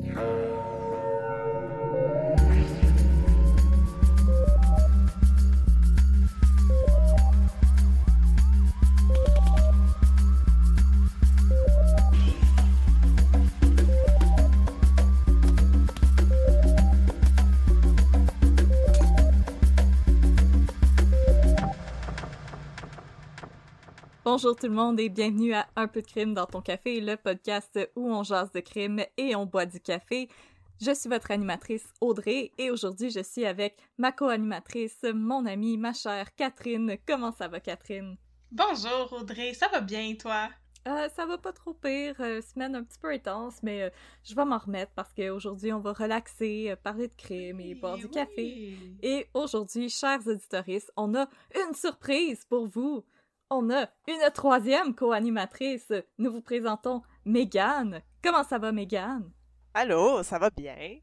Yeah. Bonjour tout le monde et bienvenue à Un peu de crime dans ton café, le podcast où on jase de crime et on boit du café. Je suis votre animatrice Audrey et aujourd'hui je suis avec ma co-animatrice, mon amie, ma chère Catherine. Comment ça va Catherine? Bonjour Audrey, ça va bien toi? Euh, ça va pas trop pire, euh, semaine un petit peu intense, mais euh, je vais m'en remettre parce qu'aujourd'hui on va relaxer, euh, parler de crime et boire du café. Et aujourd'hui, chers auditoristes, on a une surprise pour vous. On a une troisième co-animatrice. Nous vous présentons Megan. Comment ça va, Megan? Allô, ça va bien?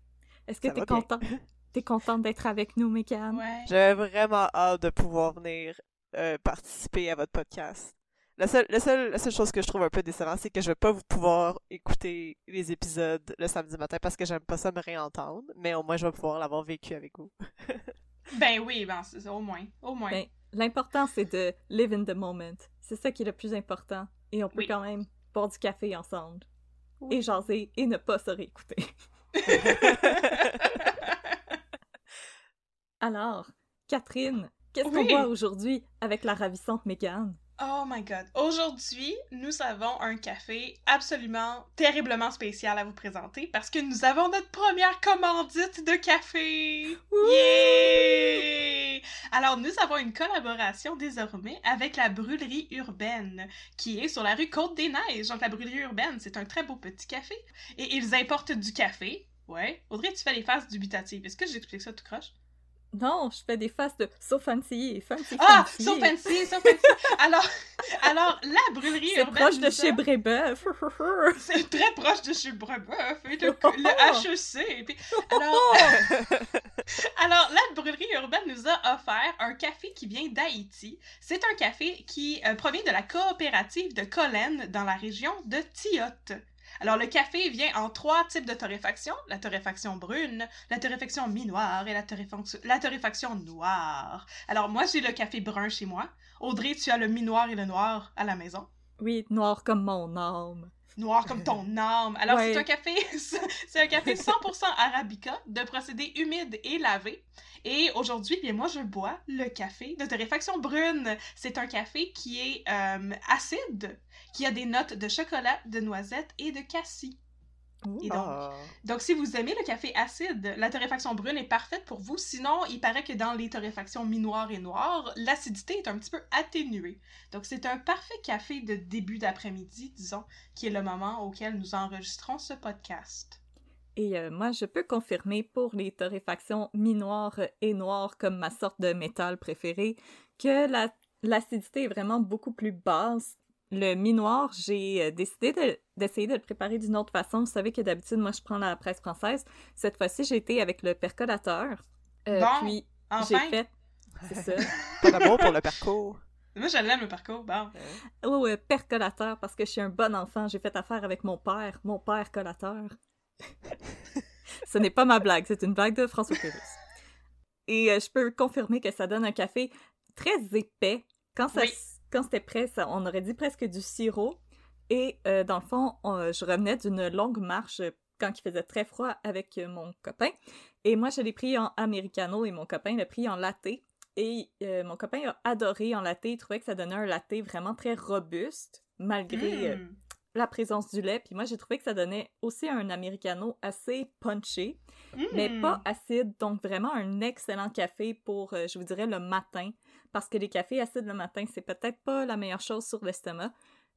Est-ce que t'es content? T'es contente d'être avec nous, Megan? Ouais. J'avais vraiment hâte de pouvoir venir euh, participer à votre podcast. La seule, la, seule, la seule chose que je trouve un peu décevant, c'est que je vais pas vous pouvoir écouter les épisodes le samedi matin parce que j'aime pas ça me réentendre, mais au moins je vais pouvoir l'avoir vécu avec vous. Ben oui, ben c'est ça, au moins, au moins. Ben, L'important, c'est de live in the moment. C'est ça qui est le plus important. Et on peut Oui. quand même boire du café ensemble. Oui. Et jaser et ne pas se réécouter. Alors, Catherine, qu'est-ce qu'on boit aujourd'hui avec la ravissante Megan? Oh my god. Aujourd'hui, nous avons un café absolument terriblement spécial à vous présenter parce que nous avons notre première commandite de café. Yeah! Alors, nous avons une collaboration désormais avec la brûlerie urbaine qui est sur la rue Côte-des-Neiges. Donc, la brûlerie urbaine, c'est un très beau petit café et ils importent du café. Ouais. Audrey, tu fais les faces dubitatives. Est-ce que j'explique ça tout croche? Non, je fais des faces de so fancy, fancy, Ah, fancy. so fancy, so fancy. Alors, alors la brûlerie C'est urbaine. proche de chez Brébeuf. C'est très proche de chez Brebeuf et le, Oh! le HEC. et puis- alors, alors, la brûlerie urbaine nous a offert un café qui vient d'Haïti. C'est un café qui euh, provient de la coopérative de Collen dans la région de Tiote. Alors, le café vient en trois types de torréfaction. La torréfaction brune, la torréfaction mi-noire et la torréfaction, la torréfaction noire. Alors, moi, j'ai le café brun chez moi. Audrey, tu as le mi-noir et le noir à la maison. Oui, noir comme mon âme. Noir comme ton âme. Alors, Ouais. c'est un café, c'est un café 100% arabica, de procédé humide et lavé. Et aujourd'hui, bien moi, je bois le café de torréfaction brune. C'est un café qui est euh, acide, qui a des notes de chocolat, de noisette et de cassis. Et donc, Ah. donc, si vous aimez le café acide, la torréfaction brune est parfaite pour vous. Sinon, il paraît que dans les torréfactions mi-noires et noires, l'acidité est un petit peu atténuée. Donc, c'est un parfait café de début d'après-midi, disons, qui est le moment auquel nous enregistrons ce podcast. Et euh, moi, je peux confirmer pour les torréfactions mi-noires et noires comme ma sorte de métal préférée que la- l'acidité est vraiment beaucoup plus basse. Le mi-noir, j'ai euh, décidé de- d'essayer de le préparer d'une autre façon. Vous savez que d'habitude, moi, je prends la presse française. Cette fois-ci, j'ai été avec le percolateur. Euh, Bon, puis, j'ai Enfin, fait... C'est ça. Pas d'amour pour le parcours. moi, je l'aime le parcours. Bon. Oh, euh, percolateur, parce que je suis un bon enfant. J'ai fait affaire avec mon père, mon père collateur. Ce n'est pas ma blague, c'est une blague de François Pérus. Et euh, je peux confirmer que ça donne un café très épais. Quand, ça Oui. Quand c'était prêt, ça- on aurait dit presque du sirop. Et euh, dans le fond, je revenais d'une longue marche quand il faisait très froid avec mon copain. Et moi, je l'ai pris en americano et mon copain l'a pris en latte. Et mon copain a adoré en latte. Il trouvait que ça donnait un latte vraiment très robuste, malgré Mm. la présence du lait. Puis moi, j'ai trouvé que ça donnait aussi un americano assez punché, mais Mm. pas acide. Donc vraiment un excellent café pour, euh, je vous dirais, le matin. Parce que les cafés acides le matin, c'est peut-être pas la meilleure chose sur l'estomac.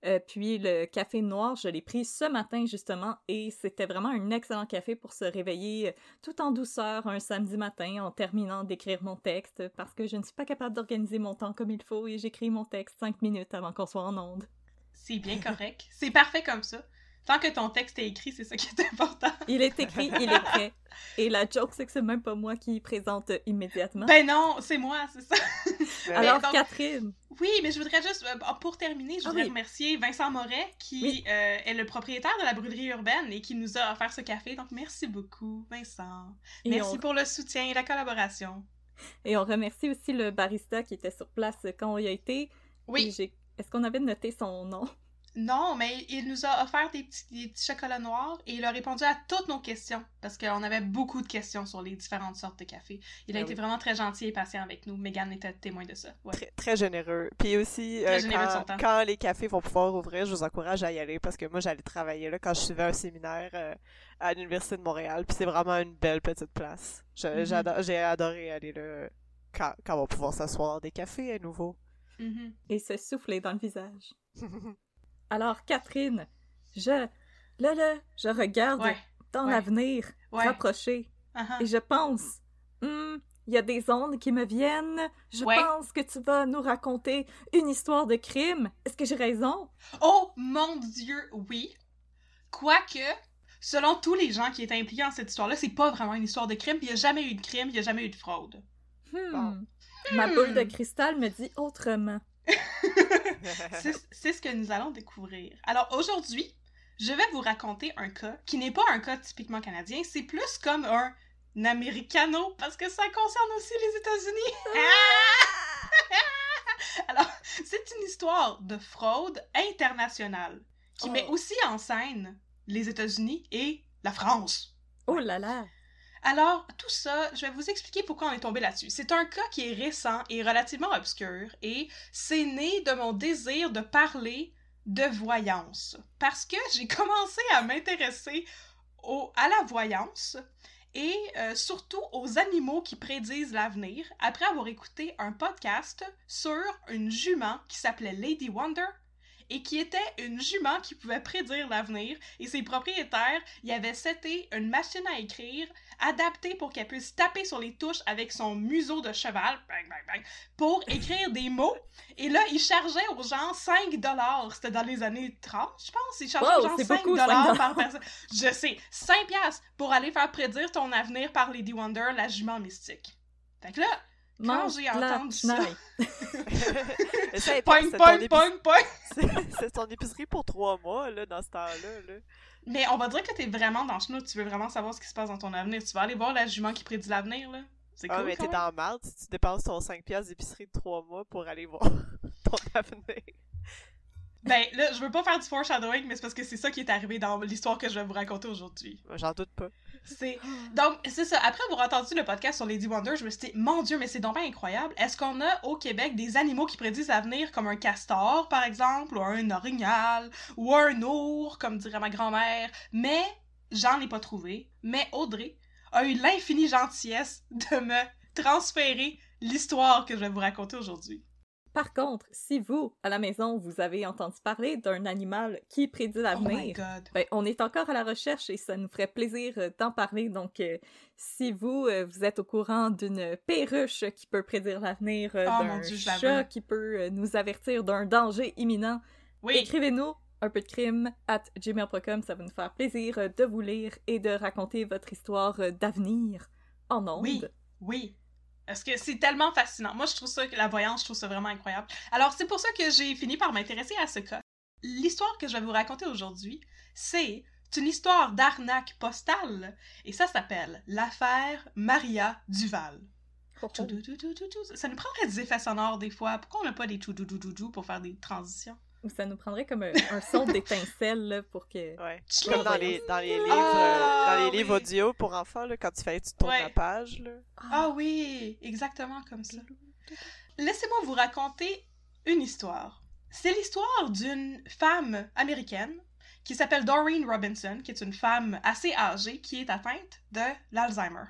Euh, puis le café noir, je l'ai pris ce matin justement et c'était vraiment un excellent café pour se réveiller euh, tout en douceur un samedi matin en terminant d'écrire mon texte parce que je ne suis pas capable d'organiser mon temps comme il faut et j'écris mon texte cinq minutes avant qu'on soit en onde. C'est bien correct. C'est parfait comme ça. Tant que ton texte est écrit, c'est ça qui est important. Il est écrit, il est prêt. Et la joke, c'est que c'est même pas moi qui présente immédiatement. Ben non, c'est moi, c'est ça. Alors, donc- Catherine, Oui, mais je voudrais juste, euh, pour terminer, je Ah voudrais oui. remercier Vincent Moret, qui Oui. euh, est le propriétaire de la brûlerie urbaine et qui nous a offert ce café. Donc, merci beaucoup, Vincent. et Merci on, pour le soutien et la collaboration. et on remercie aussi le barista qui était sur place quand il a été. Oui, Est-ce qu'on avait noté son nom? Non, mais il nous a offert des petits, des petits chocolats noirs et il a répondu à toutes nos questions parce qu'on avait beaucoup de questions sur les différentes sortes de café. Il a Ah été vraiment très gentil et patient avec nous. Megan était témoin de ça. Ouais. Très, très généreux. Puis aussi, euh, généreux quand, les cafés vont pouvoir ouvrir, je vous encourage à y aller parce que moi, j'allais travailler là quand je suivais un séminaire euh, à l'Université de Montréal. Puis c'est vraiment une belle petite place. Mhm. J'ai adoré aller là quand, quand on va pouvoir s'asseoir dans des cafés à nouveau. Mhm. Et se souffler dans le visage. Alors, Catherine, je. Là, là, je regarde Ouais. dans ouais. l'avenir Ouais. rapproché Uh-huh. et je pense. Hmm, il y a des ondes qui me viennent. Je pense que tu vas nous raconter une histoire de crime. Est-ce que j'ai raison? Oh mon dieu, oui. Quoique, selon tous les gens qui étaient impliqués dans cette histoire-là, c'est pas vraiment une histoire de crime, puis il y a jamais eu de crime, il y a jamais eu de fraude. Hmm. Bon. Ma boule Hmm. de cristal me dit autrement. C'est ce que nous allons découvrir. Alors aujourd'hui, je vais vous raconter un cas qui n'est pas un cas typiquement canadien, c'est plus comme un americano parce que ça concerne aussi les États-Unis. Alors, c'est une histoire de fraude internationale qui Oh. met aussi en scène les États-Unis et la France. Oh là là! Alors, tout ça, je vais vous expliquer pourquoi on est tombé là-dessus. C'est un cas qui est récent et relativement obscur, et c'est né de mon désir de parler de voyance. Parce que j'ai commencé à m'intéresser à la voyance et euh, surtout aux animaux qui prédisent l'avenir après avoir écouté un podcast sur une jument qui s'appelait Lady Wonder et qui était une jument qui pouvait prédire l'avenir et ses propriétaires y avaient seté une machine à écrire adaptée pour qu'elle puisse taper sur les touches avec son museau de cheval bang, bang, bang, pour écrire des mots. Et là il chargeait aux gens 5 dollars. C'était dans les années 30 je pense. Il chargeait Wow, aux gens c'est 5 beaucoup, dollars 5 par personne. Je sais 5 piastres pour aller faire prédire ton avenir par Lady Wonder la jument mystique. Fait que là Quand j'ai entendu ça-. Mais ça, Poing, c'est poing, ton poing, poing. épicerie- c'est ton épicerie pour trois mois, là, dans ce temps-là. Là. Mais on va dire que t'es vraiment dans le chenou, tu veux vraiment savoir ce qui se passe dans ton avenir. Tu vas aller voir la jument qui prédit l'avenir, là. C'est Ah, cool. mais quand t'es dans merde si tu dépenses ton 5 piastres d'épicerie de trois mois pour aller voir ton avenir. Ben là, je veux pas faire du foreshadowing, mais c'est parce que c'est ça qui est arrivé dans l'histoire que je vais vous raconter aujourd'hui. J'en doute pas. C'est donc c'est ça. Après avoir entendu le podcast sur Lady Wonder, je me suis dit mon Dieu, mais c'est donc bien incroyable. Est-ce qu'on a au Québec des animaux qui prédisent l'avenir comme un castor par exemple, ou un orignal, ou un ours comme dirait ma grand-mère? Mais j'en ai pas trouvé. Mais Audrey a eu l'infinie gentillesse de me transférer l'histoire que je vais vous raconter aujourd'hui. Par contre, si vous, à la maison, vous avez entendu parler d'un animal qui prédit Oh l'avenir, ben, on est encore à la recherche et ça nous ferait plaisir euh, d'en parler. Donc, euh, si vous, euh, vous êtes au courant d'une perruche qui peut prédire l'avenir, euh, Oh d'un chat qui peut nous avertir d'un danger imminent, Oui. écrivez-nous un peu de crime at gmail.com. Ça va nous faire plaisir de vous lire et de raconter votre histoire d'avenir en ondes. Oui, oui. Parce que c'est tellement fascinant. Moi, je trouve ça, la voyance, je trouve ça vraiment incroyable. Alors, c'est pour ça que j'ai fini par m'intéresser à ce cas. L'histoire que je vais vous raconter aujourd'hui, c'est une histoire d'arnaque postale. Et ça s'appelle l'affaire Maria Duval. Oh, oh. Ça nous prendrait des effets sonores des fois. Pourquoi on n'a pas des toudoudoudoudou pour faire des transitions? Ou ça nous prendrait comme un, un son d'étincelle là, pour que. Ouais. Comme dans les, dans les livres, Ah, euh, dans les livres audio pour enfants, là, quand tu fais, tu tournes Ouais. la page, là. Ah oui, exactement comme ça. Laissez-moi vous raconter une histoire. C'est l'histoire d'une femme américaine qui s'appelle Doreen Robinson, qui est une femme assez âgée qui est atteinte de l'Alzheimer.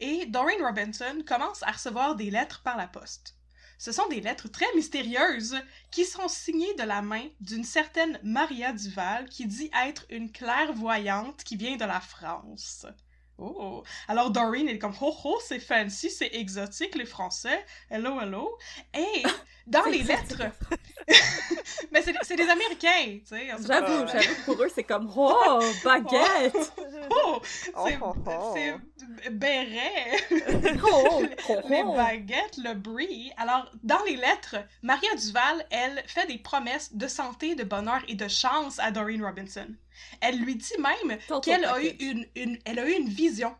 Et Doreen Robinson commence à recevoir des lettres par la poste. Ce sont des lettres très mystérieuses qui sont signées de la main d'une certaine Maria Duval qui dit être une clairvoyante qui vient de la France. Oh! Alors Doreen est comme, oh oh, c'est fancy, c'est exotique, les Français. Hello, hello. Et dans les lettres, mais c'est c'est des Américains, tu sais. J'avoue, j'avoue que pour eux, c'est comme Oh, baguette! Oh! C'est Oh, oh, oh. c'est béret! Oh, oh, les oh. baguettes, le brie. Alors, dans les lettres, Maria Duval, elle fait des promesses de santé, de bonheur et de chance à Doreen Robinson. Elle lui dit même qu'elle a eu une, une, elle a eu une vision.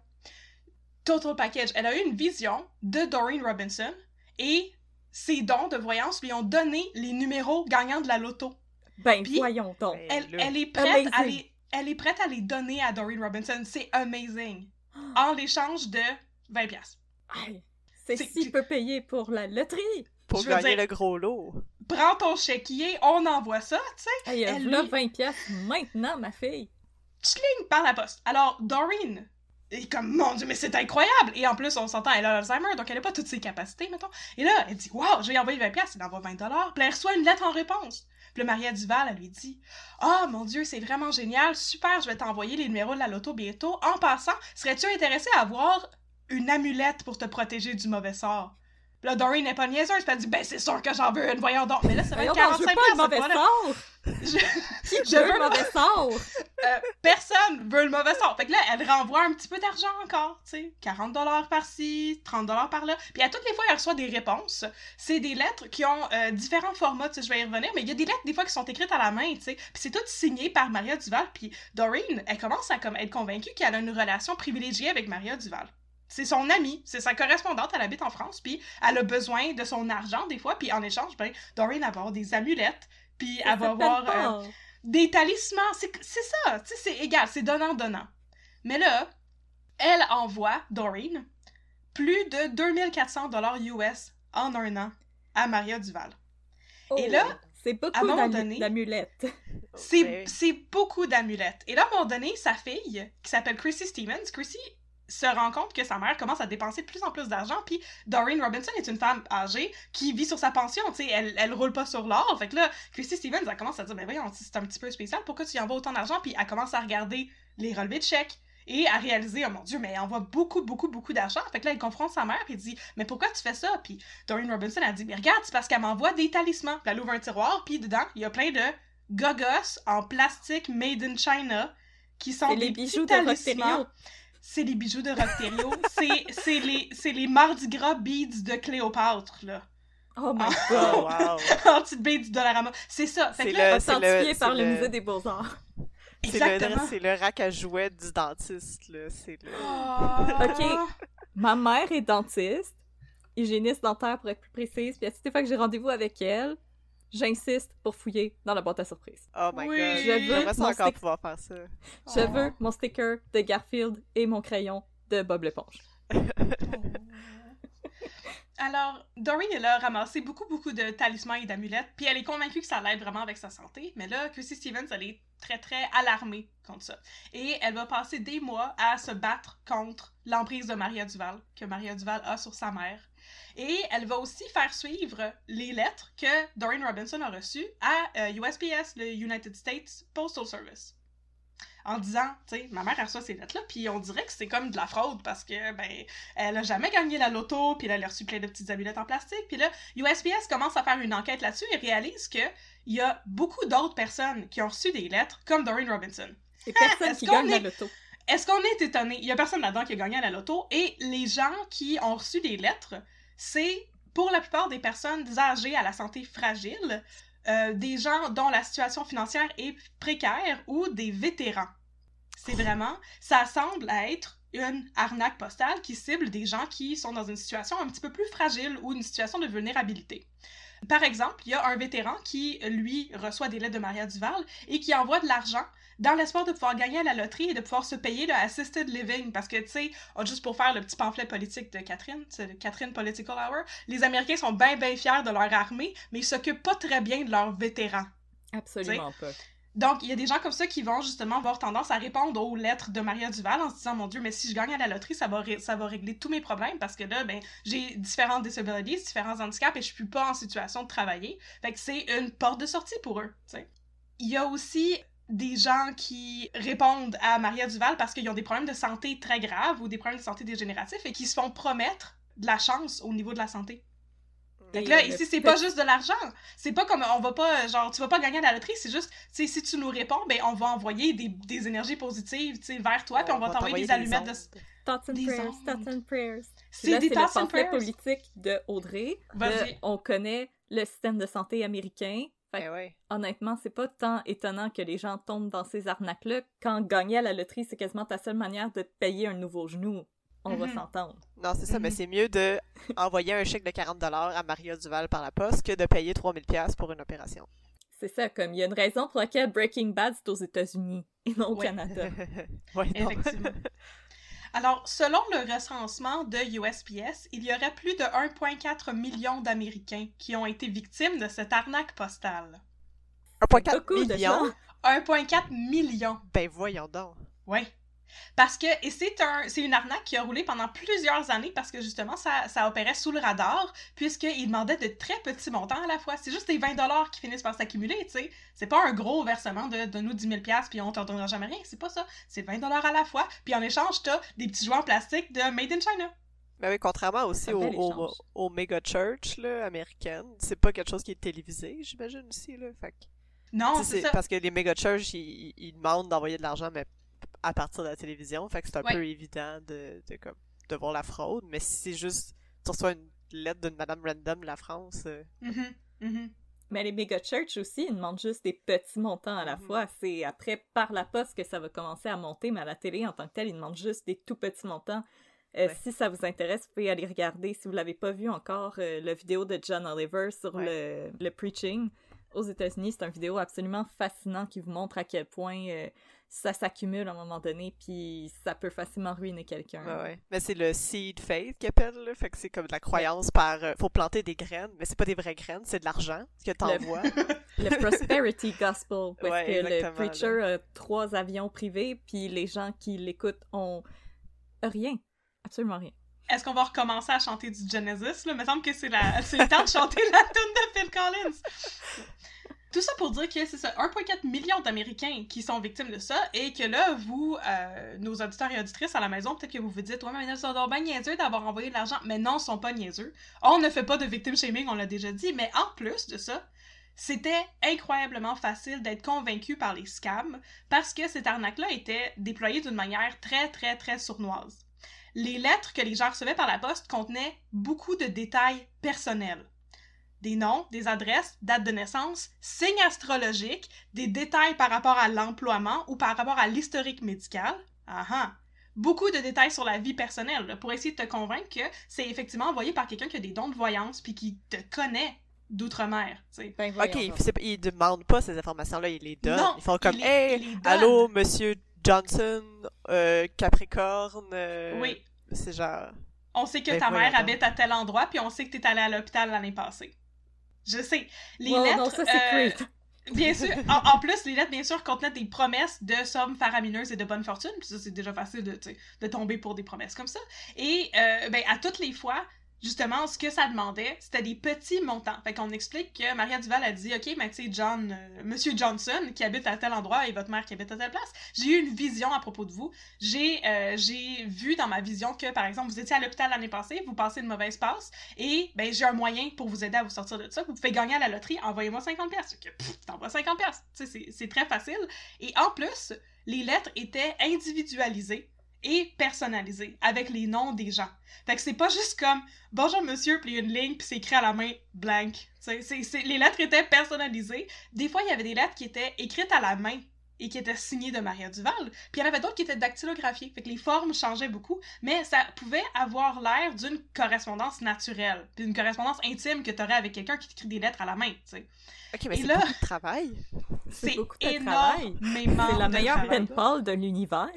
Total package. Elle a eu une vision de Doreen Robinson et ses dons de voyance lui ont donné les numéros gagnants de la loto. Ben, Puis- voyons donc. Ben, Elle, est prête à les, elle est prête à les donner à Doreen Robinson. C'est amazing. En l'échange de 20 pièces. Hey, c'est C'est- si peu payé pour la loterie. Pour Je veux gagner dire- le gros lot. Prends ton chéquier, on envoie ça, tu sais. Hey, Elle là, lui- 20 piastres maintenant, ma fille. Tchling, par la poste. Alors, Doreen est comme, mon Dieu, mais c'est incroyable! Et en plus, on s'entend, elle a l'Alzheimer, donc elle n'a pas toutes ses capacités, mettons. Et là, elle dit, wow, je vais y envoyer 20 pièces, elle envoie 20 dollars. Puis elle reçoit une lettre en réponse. Puis le Maria Duval, elle lui dit, oh mon Dieu, c'est vraiment génial, super, je vais t'envoyer les numéros de la loto bientôt. En passant, serais-tu intéressé à avoir une amulette pour te protéger du mauvais sort? Puis là, Doreen n'est pas niaiseuse, puis elle dit, ben c'est sûr que j'en veux une, voyons donc. Mais là, ça va être donc, je 45 veux pas le mauvais sort. Je- Qui Je veut veux le mauvais sort? euh, personne veut le mauvais sort. Fait que là, elle renvoie un petit peu d'argent encore, tu sais. 40 dollars par-ci, 30 dollars par-là. Puis à toutes les fois, elle reçoit des réponses. C'est des lettres qui ont euh, différents formats, tu sais, je vais y revenir, mais il y a des lettres des fois qui sont écrites à la main, tu sais. Puis c'est tout signé par Maria Duval. Puis Doreen, elle commence à comme être convaincue qu'elle a une relation privilégiée avec Maria Duval. C'est son amie, c'est sa correspondante, elle habite en France, puis elle a besoin de son argent des fois, puis en échange, ben, Doreen va avoir des amulettes, puis elle va avoir... euh, des talismans, c'est c'est ça, tu sais, c'est égal, c'est donnant-donnant. Mais là, elle envoie, Doreen, plus de 2400 dollars US en un an à Maria Duval. Et là, Oh, c'est à un beaucoup moment d'amu- donné- d'amulettes. C'est Ben, c'est beaucoup d'amulettes. Et là, à un moment donné, sa fille, qui s'appelle Chrissy Stevens, Chrissy se rend compte que sa mère commence à dépenser de plus en plus d'argent, puis Doreen Robinson est une femme âgée qui vit sur sa pension, tu sais, elle, elle roule pas sur l'or, fait que là, Chrissy Stevens, elle commence à dire, ben voyons, c'est un petit peu spécial, pourquoi tu y envoies autant d'argent, puis elle commence à regarder les relevés de chèques, et à réaliser, oh mon dieu, mais elle envoie beaucoup, beaucoup, beaucoup d'argent. Fait que là, elle confronte sa mère, elle dit, mais pourquoi tu fais ça? Puis Doreen Robinson, elle dit, mais regarde, c'est parce qu'elle m'envoie des talismans. Puis elle ouvre un tiroir, puis dedans, il y a plein de gogos en plastique made in China qui sont des les bijoux talismans. C'est les bijoux de Roterio. c'est c'est les, c'est les Mardi Gras beads de Cléopâtre, là. Oh my Ah. Oh, god. wow. en petites beads du Dollarama. C'est ça. Fait C'est que là, Authentifié le- par le le- Musée des Beaux-Arts. C'est exactement. le, c'est le rack à jouets du dentiste, là. C'est le... Ah. Ok. Ma mère est dentiste, hygiéniste dentaire pour être plus précise, puis à toutes les fois que j'ai rendez-vous avec elle, j'insiste pour fouiller dans la boîte à surprise. Oh my Oui. god. Je veux mon encore stick- pouvoir faire ça. Je Oh. veux mon sticker de Garfield et mon crayon de Bob l'éponge. Alors, Doreen, elle a ramassé beaucoup, beaucoup de talismans et d'amulettes, puis elle est convaincue que ça l'aide vraiment avec sa santé. Mais là, Chrissy Stevens, elle est très, très alarmée contre ça. Et elle va passer des mois à se battre contre l'emprise de Maria Duval, que Maria Duval a sur sa mère. Et elle va aussi faire suivre les lettres que Doreen Robinson a reçues à euh, USPS, le United States Postal Service. En disant, tu sais, ma mère reçoit ces lettres-là, puis on dirait que c'est comme de la fraude parce que, ben, elle a jamais gagné la loto, puis elle a reçu plein de petites amulettes en plastique, puis là, USPS commence à faire une enquête là-dessus et réalise que il y a beaucoup d'autres personnes qui ont reçu des lettres, comme Doreen Robinson. Et personne Est-ce qui qu'on gagne la est- loto. Est-ce qu'on est étonné? Il y a personne là-dedans qui a gagné à la loto, et les gens qui ont reçu des lettres, c'est pour la plupart des personnes âgées à la santé fragile, euh, des gens dont la situation financière est précaire ou des vétérans. C'est vraiment, ça semble être une arnaque postale qui cible des gens qui sont dans une situation un petit peu plus fragile ou une situation de vulnérabilité. Par exemple, il y a un vétéran qui, lui, reçoit des lettres de Maria Duval et qui envoie de l'argent dans l'espoir de pouvoir gagner à la loterie et de pouvoir se payer le assisted living. Parce que, tu sais, oh, juste pour faire le petit pamphlet politique de Catherine, Catherine Political Hour, les Américains sont bien, bien fiers de leur armée, mais ils s'occupent pas très bien de leurs vétérans. Absolument pas. Donc, il y a des gens comme ça qui vont justement avoir tendance à répondre aux lettres de Maria Duval en se disant Mon Dieu, mais si je gagne à la loterie, ça va, ça va régler tous mes problèmes parce que là, ben, j'ai différentes disabilities, différents handicaps et je suis pas en situation de travailler. Fait que c'est une porte de sortie pour eux. Il y a aussi des gens qui répondent à Maria Duval parce qu'ils ont des problèmes de santé très graves ou des problèmes de santé dégénératifs et qui se font promettre de la chance au niveau de la santé. Que là, ici, c'est pas juste de l'argent. C'est pas comme, on va pas, genre, tu vas pas gagner à la loterie, c'est juste, tu sais, si tu nous réponds, ben, on va envoyer des, des énergies positives, tu sais, vers toi, puis on, va t'envoyer des, allumettes de... Thoughts and prayers, thoughts and prayers. C'est des thoughts and prayers. politique de Audrey. De, on connaît le système de santé américain. Fait ouais. Honnêtement, c'est pas tant étonnant que les gens tombent dans ces arnaques-là. Quand gagner à la loterie, c'est quasiment ta seule manière de te payer un nouveau genou on va mhm. s'entendre. Non, c'est ça, mais mhm. c'est mieux de envoyer un chèque de 40 à Maria Duval par la poste que de payer 3000 pièces pour une opération. C'est ça, comme il y a une raison pour laquelle Breaking Bad c'est aux États-Unis et non au Canada. oui, Effectivement. Alors, selon le recensement de USPS, il y aurait plus de 1,4 million d'Américains qui ont été victimes de cette arnaque postale. 1,4 million? 1,4 million. Ben voyons donc. Oui. Parce que, et c'est un, c'est une arnaque qui a roulé pendant plusieurs années parce que justement, ça, ça opérait sous le radar, puisqu'il demandait de très petits montants à la fois. C'est juste des 20 dollars qui finissent par s'accumuler, tu sais. C'est pas un gros versement de, de nous 10 000 puis on t'en donnera jamais rien. C'est pas ça. C'est 20 dollars à la fois, puis en échange, t'as des petits jouets en plastique de Made in China. Ben oui, contrairement aussi au, au, méga church là, américaine, c'est pas quelque chose qui est télévisé, j'imagine aussi là. Fait non, c'est ça. Parce que les méga church, ils, ils demandent d'envoyer de l'argent, mais à partir de la télévision. Fait que c'est un peu évident de, de, comme, de voir la fraude. Mais si c'est juste, tu reçois une lettre d'une Madame Random de la France. Euh, mm-hmm. Mm-hmm. Mais les méga church aussi, ils demandent juste des petits montants à la mm-hmm. fois. C'est après par la poste que ça va commencer à monter, mais à la télé en tant que tel, ils demandent juste des tout petits montants. Euh, si ça vous intéresse, vous pouvez aller regarder, si vous l'avez pas vu encore, euh, la vidéo de John Oliver sur le, le, preaching aux États-Unis. C'est une vidéo absolument fascinant qui vous montre à quel point ça s'accumule à un moment donné, puis ça peut facilement ruiner quelqu'un. Ouais, ouais. Mais c'est le seed faith qu'ils appellent, là. Fait que c'est comme de la croyance par. Euh, faut planter des graines, mais c'est pas des vraies graines, c'est de l'argent que t'envoies. Le... le prosperity gospel, parce que le preacher a trois avions privés, puis les gens qui l'écoutent ont rien. Absolument rien. Est-ce qu'on va recommencer à chanter du Genesis? Là? Il me semble que c'est la... le temps de chanter la tune de Phil Collins. Tout ça pour dire que c'est ça, 1,4 million d'Américains qui sont victimes de ça et que là, vous, euh, nos auditeurs et auditrices à la maison, peut-être que vous vous dites, ouais, mais ils sont bien niaiseux d'avoir envoyé de l'argent. Mais non, ils sont pas niaiseux. On ne fait pas de victim shaming, on l'a déjà dit, mais en plus de ça, c'était incroyablement facile d'être convaincu par les scams parce que cette arnaque-là était déployée d'une manière très, très, très sournoise. Les lettres que les gens recevaient par la poste contenaient beaucoup de détails personnels des noms, des adresses, dates de naissance, signes astrologiques, des détails par rapport à l'emploiement ou par rapport à l'historique médical. Ah, ah Beaucoup de détails sur la vie personnelle pour essayer de te convaincre que c'est effectivement envoyé par quelqu'un qui a des dons de voyance puis qui te connaît d'outre-mer. Ben, ok, ils demandent pas ces informations-là, ils les donnent. ils font comme Hey, allô, monsieur Johnson, euh, Capricorne. Euh, oui. C'est genre. On sait que ben, ta mère habite à tel endroit, puis on sait que t'es allé à l'hôpital l'année passée. Je sais. Les lettres. Non, ça, c'est euh, Bien sûr. En, plus, les lettres, bien sûr, contenaient des promesses de sommes faramineuses et de bonne fortune. Puis ça, c'est déjà facile de, de tomber pour des promesses comme ça. Et euh, ben, à toutes les fois, justement, ce que ça demandait, c'était des petits montants. Fait qu'on explique que Maria Duval a dit, OK, mais tu sais, John, euh, Monsieur Johnson, qui habite à tel endroit et votre mère qui habite à telle place, j'ai eu une vision à propos de vous. J'ai euh, j'ai vu dans ma vision que, par exemple, vous étiez à l'hôpital l'année passée, vous passez une mauvaise passe, et ben j'ai un moyen pour vous aider à vous sortir de ça. Vous pouvez gagner à la loterie, envoyez-moi 50 pièces. T'envoies 50 pièces. Tu sais, c'est très facile. Et en plus, les lettres étaient individualisées et personnalisé avec les noms des gens. Fait que c'est pas juste comme bonjour monsieur puis une ligne puis c'est écrit à la main blank. c'est les lettres étaient personnalisées. Des fois il y avait des lettres qui étaient écrites à la main et qui étaient signés de Maria Duval, puis il y en avait d'autres qui étaient dactylographiés, fait que les formes changeaient beaucoup, mais ça pouvait avoir l'air d'une correspondance naturelle, puis une correspondance intime que tu aurais avec quelqu'un qui t'écrit des lettres à la main, tu sais. Ok, mais Et c'est là- beaucoup de travail. C'est beaucoup de travail. énormément C'est la meilleure pen pal de l'univers.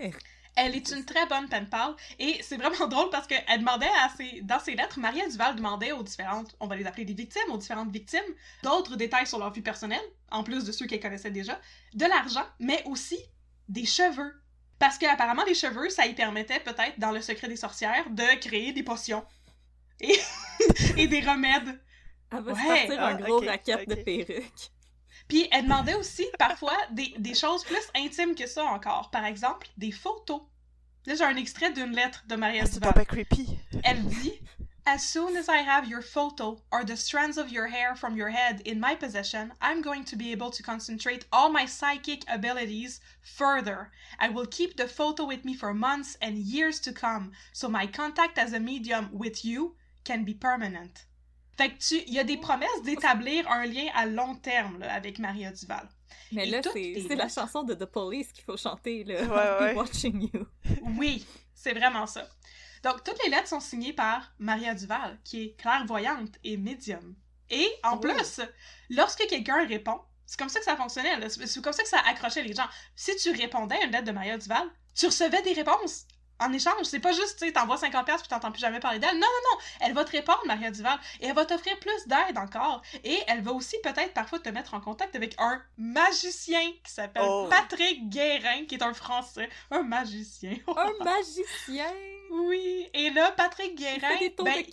Elle est une très bonne pen pal et c'est vraiment drôle parce qu'elle demandait à ses, dans ses lettres, Maria Duval demandait aux différentes, on va les appeler des victimes, aux différentes victimes, d'autres détails sur leur vie personnelle, en plus de ceux qu'elle connaissait déjà, de l'argent, mais aussi des cheveux. Parce qu'apparemment, les cheveux, ça y permettait peut-être, dans le secret des sorcières, de créer des potions et, et des remèdes. Elle va se Ouais. partir Ah, un gros ok, racket de ok. Puis elle demandait aussi parfois des, des choses plus intimes que ça encore. Par exemple, des photos. Là, j'ai un extrait d'une lettre de Maria Ah, c'est Duval. creepy. Elle dit As soon as I have your photo or the strands of your hair from your head in my possession, I'm going to be able to concentrate all my psychic abilities further. I will keep the photo with me for months and years to come, so my contact as a medium with you can be permanent. Fait que tu, il y a des promesses d'établir un lien à long terme là, avec Maria Duval. Mais Et là, c'est la chanson de The Police qu'il faut chanter, là. Ouais, be watching you. Oui, c'est vraiment ça. Donc, toutes les lettres sont signées par Maria Duval, qui est clairvoyante et médium. Et, en Oh. plus, lorsque quelqu'un répond, c'est comme ça que ça fonctionnait, c'est comme ça que ça accrochait les gens. Si tu répondais à une lettre de Maria Duval, tu recevais des réponses en échange. C'est pas juste, tu sais, t'envoies 50$ puis t'entends plus jamais parler d'elle. Non, non, non! Elle va te répondre, Maria Duval, et elle va t'offrir plus d'aide encore. Et elle va aussi peut-être parfois te mettre en contact avec un magicien qui s'appelle Oh. Patrick Guérin, qui est un Français. Un magicien. Un magicien! Oui, et là, Patrick Il Guérin, tours ben,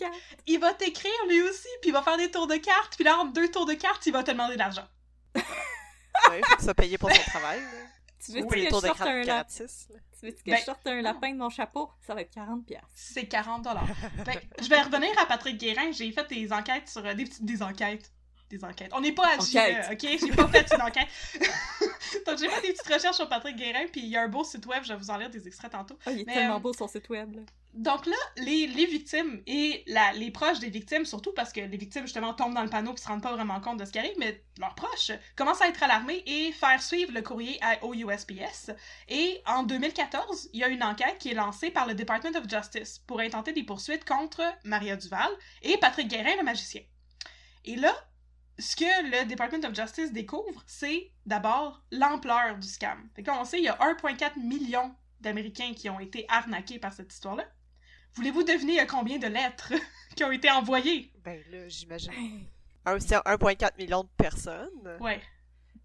il va t'écrire lui aussi, puis il va faire des tours de cartes, puis là, entre deux tours de cartes, il va te demander de l'argent. Que ça payer pour son travail. Là. Tu veux Pour les que tours je de sorte un Tu veux que Ben- je sorte un lapin de mon chapeau? Ça va être 40 pièces. C'est 40 dollars. Ben, je vais revenir à Patrick Guérin, j'ai fait des enquêtes sur... euh, des petites... des enquêtes. Des enquêtes. On n'est pas à Enquête. ok? J'ai pas fait une enquête. Donc, j'ai fait des petites recherches sur Patrick Guérin, puis il y a un beau site web, je vais vous en lire des extraits tantôt. Oh, il est Mais, tellement euh, beau son site web, là. Donc là, les, les victimes et la, les proches des victimes, surtout parce que les victimes justement tombent dans le panneau et se rendent pas vraiment compte de ce qui arrive, mais leurs proches commencent à être alarmés et faire suivre le courrier à, au USPS. Et en 2014, il y a une enquête qui est lancée par le Department of Justice pour intenter des poursuites contre Maria Duval et Patrick Guérin, le magicien. Et là, ce que le Department of Justice découvre, c'est d'abord l'ampleur du scam. Fait que sait, il y a 1,4 million d'Américains qui ont été arnaqués par cette histoire-là. Voulez-vous deviner combien de lettres qui ont été envoyées? Ben là, j'imagine. Un- C'est 1,4 million de personnes. Ouais.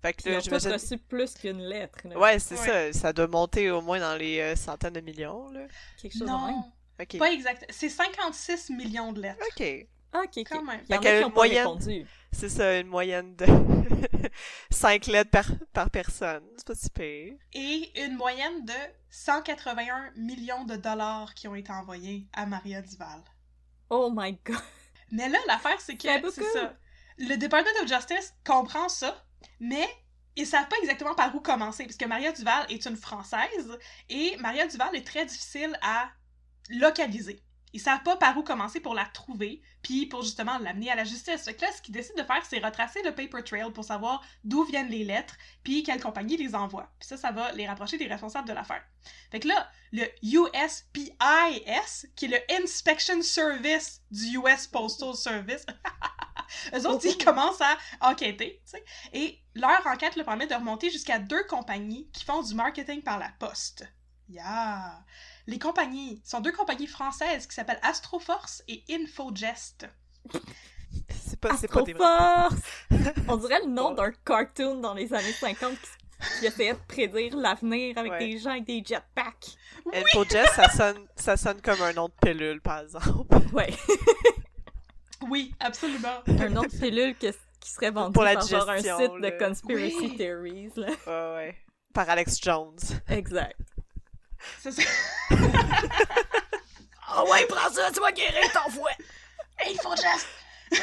Fait que là, j'imagine. reçu plus qu'une lettre, là. Ouais, c'est Ouais. ça. Ça doit monter au moins dans les euh, centaines de millions, là. Quelque chose de même. Non, Ok. pas exact. C'est 56 millions de lettres. Ok. Ah, ok. Quand même. Il y en a qui ont pas moyenne- répondu. C'est ça, une moyenne de 5 lettres par, par personne. C'est pas si pire. Et une moyenne de 181 millions de dollars qui ont été envoyés à Maria Duval. Oh my god. Mais là, l'affaire, c'est que beaucoup. c'est ça. Le Department of Justice comprend ça, mais ils savent pas exactement par où commencer, puisque Maria Duval est une Française et Maria Duval est très difficile à localiser. Ils savent pas par où commencer pour la trouver, puis pour justement l'amener à la justice. Fait que là, ce qu'ils décident de faire, c'est retracer le paper trail pour savoir d'où viennent les lettres, puis quelle compagnie les envoie. Puis ça, ça va les rapprocher des responsables de l'affaire. Fait que là, le USPIS, qui est le Inspection Service du US Postal Service, eux autres, ils commencent à enquêter, tu sais. Et leur enquête leur permet de remonter jusqu'à deux compagnies qui font du marketing par la poste. Yeah! Les compagnies sont deux compagnies françaises qui s'appellent Astroforce et Infogest. C'est pas, c'est pas des Astroforce! On dirait le nom d'un cartoon dans les années 50 qui, qui essayait de prédire l'avenir avec Ouais. des gens avec des jetpacks. Infogest, ça sonne, ça sonne comme un nom de pilule, par exemple. Ouais. Oui, absolument. un nom de pilule que- qui serait vendu Pour la par genre un digestion, site de conspiracy Oui. theories, là. Ouais, ouais. Par Alex Jones. Exact. C'est ça. Oh ouais, prends ça, tu vas guérir ton fouet! Infogest!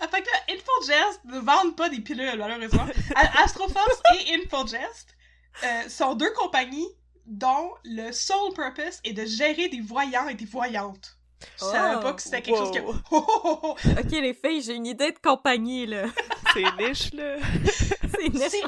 Ah, fait que là, Infogest ne vendent pas des pilules, malheureusement. Astroforce et Infogest euh, sont deux compagnies dont le sole purpose est de gérer des voyants et des voyantes. Je savais pas que c'était quelque chose que... ok, les filles, j'ai une idée de compagnie, là. C'est niche, là. C'est niche.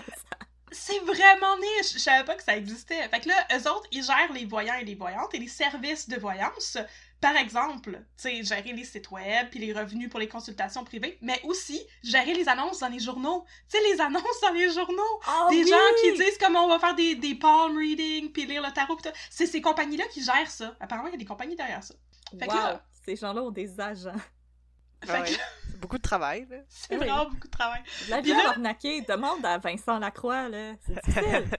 C'est vraiment niche! Je savais pas que ça existait. Fait que là, eux autres, ils gèrent les voyants et les voyantes et les services de voyance. Par exemple, tu sais, gérer les sites web puis les revenus pour les consultations privées, mais aussi gérer les annonces dans les journaux. Tu sais, les annonces dans les journaux! Oh, des oui! gens qui disent comment on va faire des, des palm reading puis lire le tarot. C'est ces compagnies-là qui gèrent ça. Apparemment, il y a des compagnies derrière ça. Fait que Wow, là- ces gens-là ont des agents. Ah ouais. C'est beaucoup de travail, là. c'est Oui. vraiment beaucoup de travail. La vie là- arnaquée, demande à Vincent Lacroix, là. C'est difficile.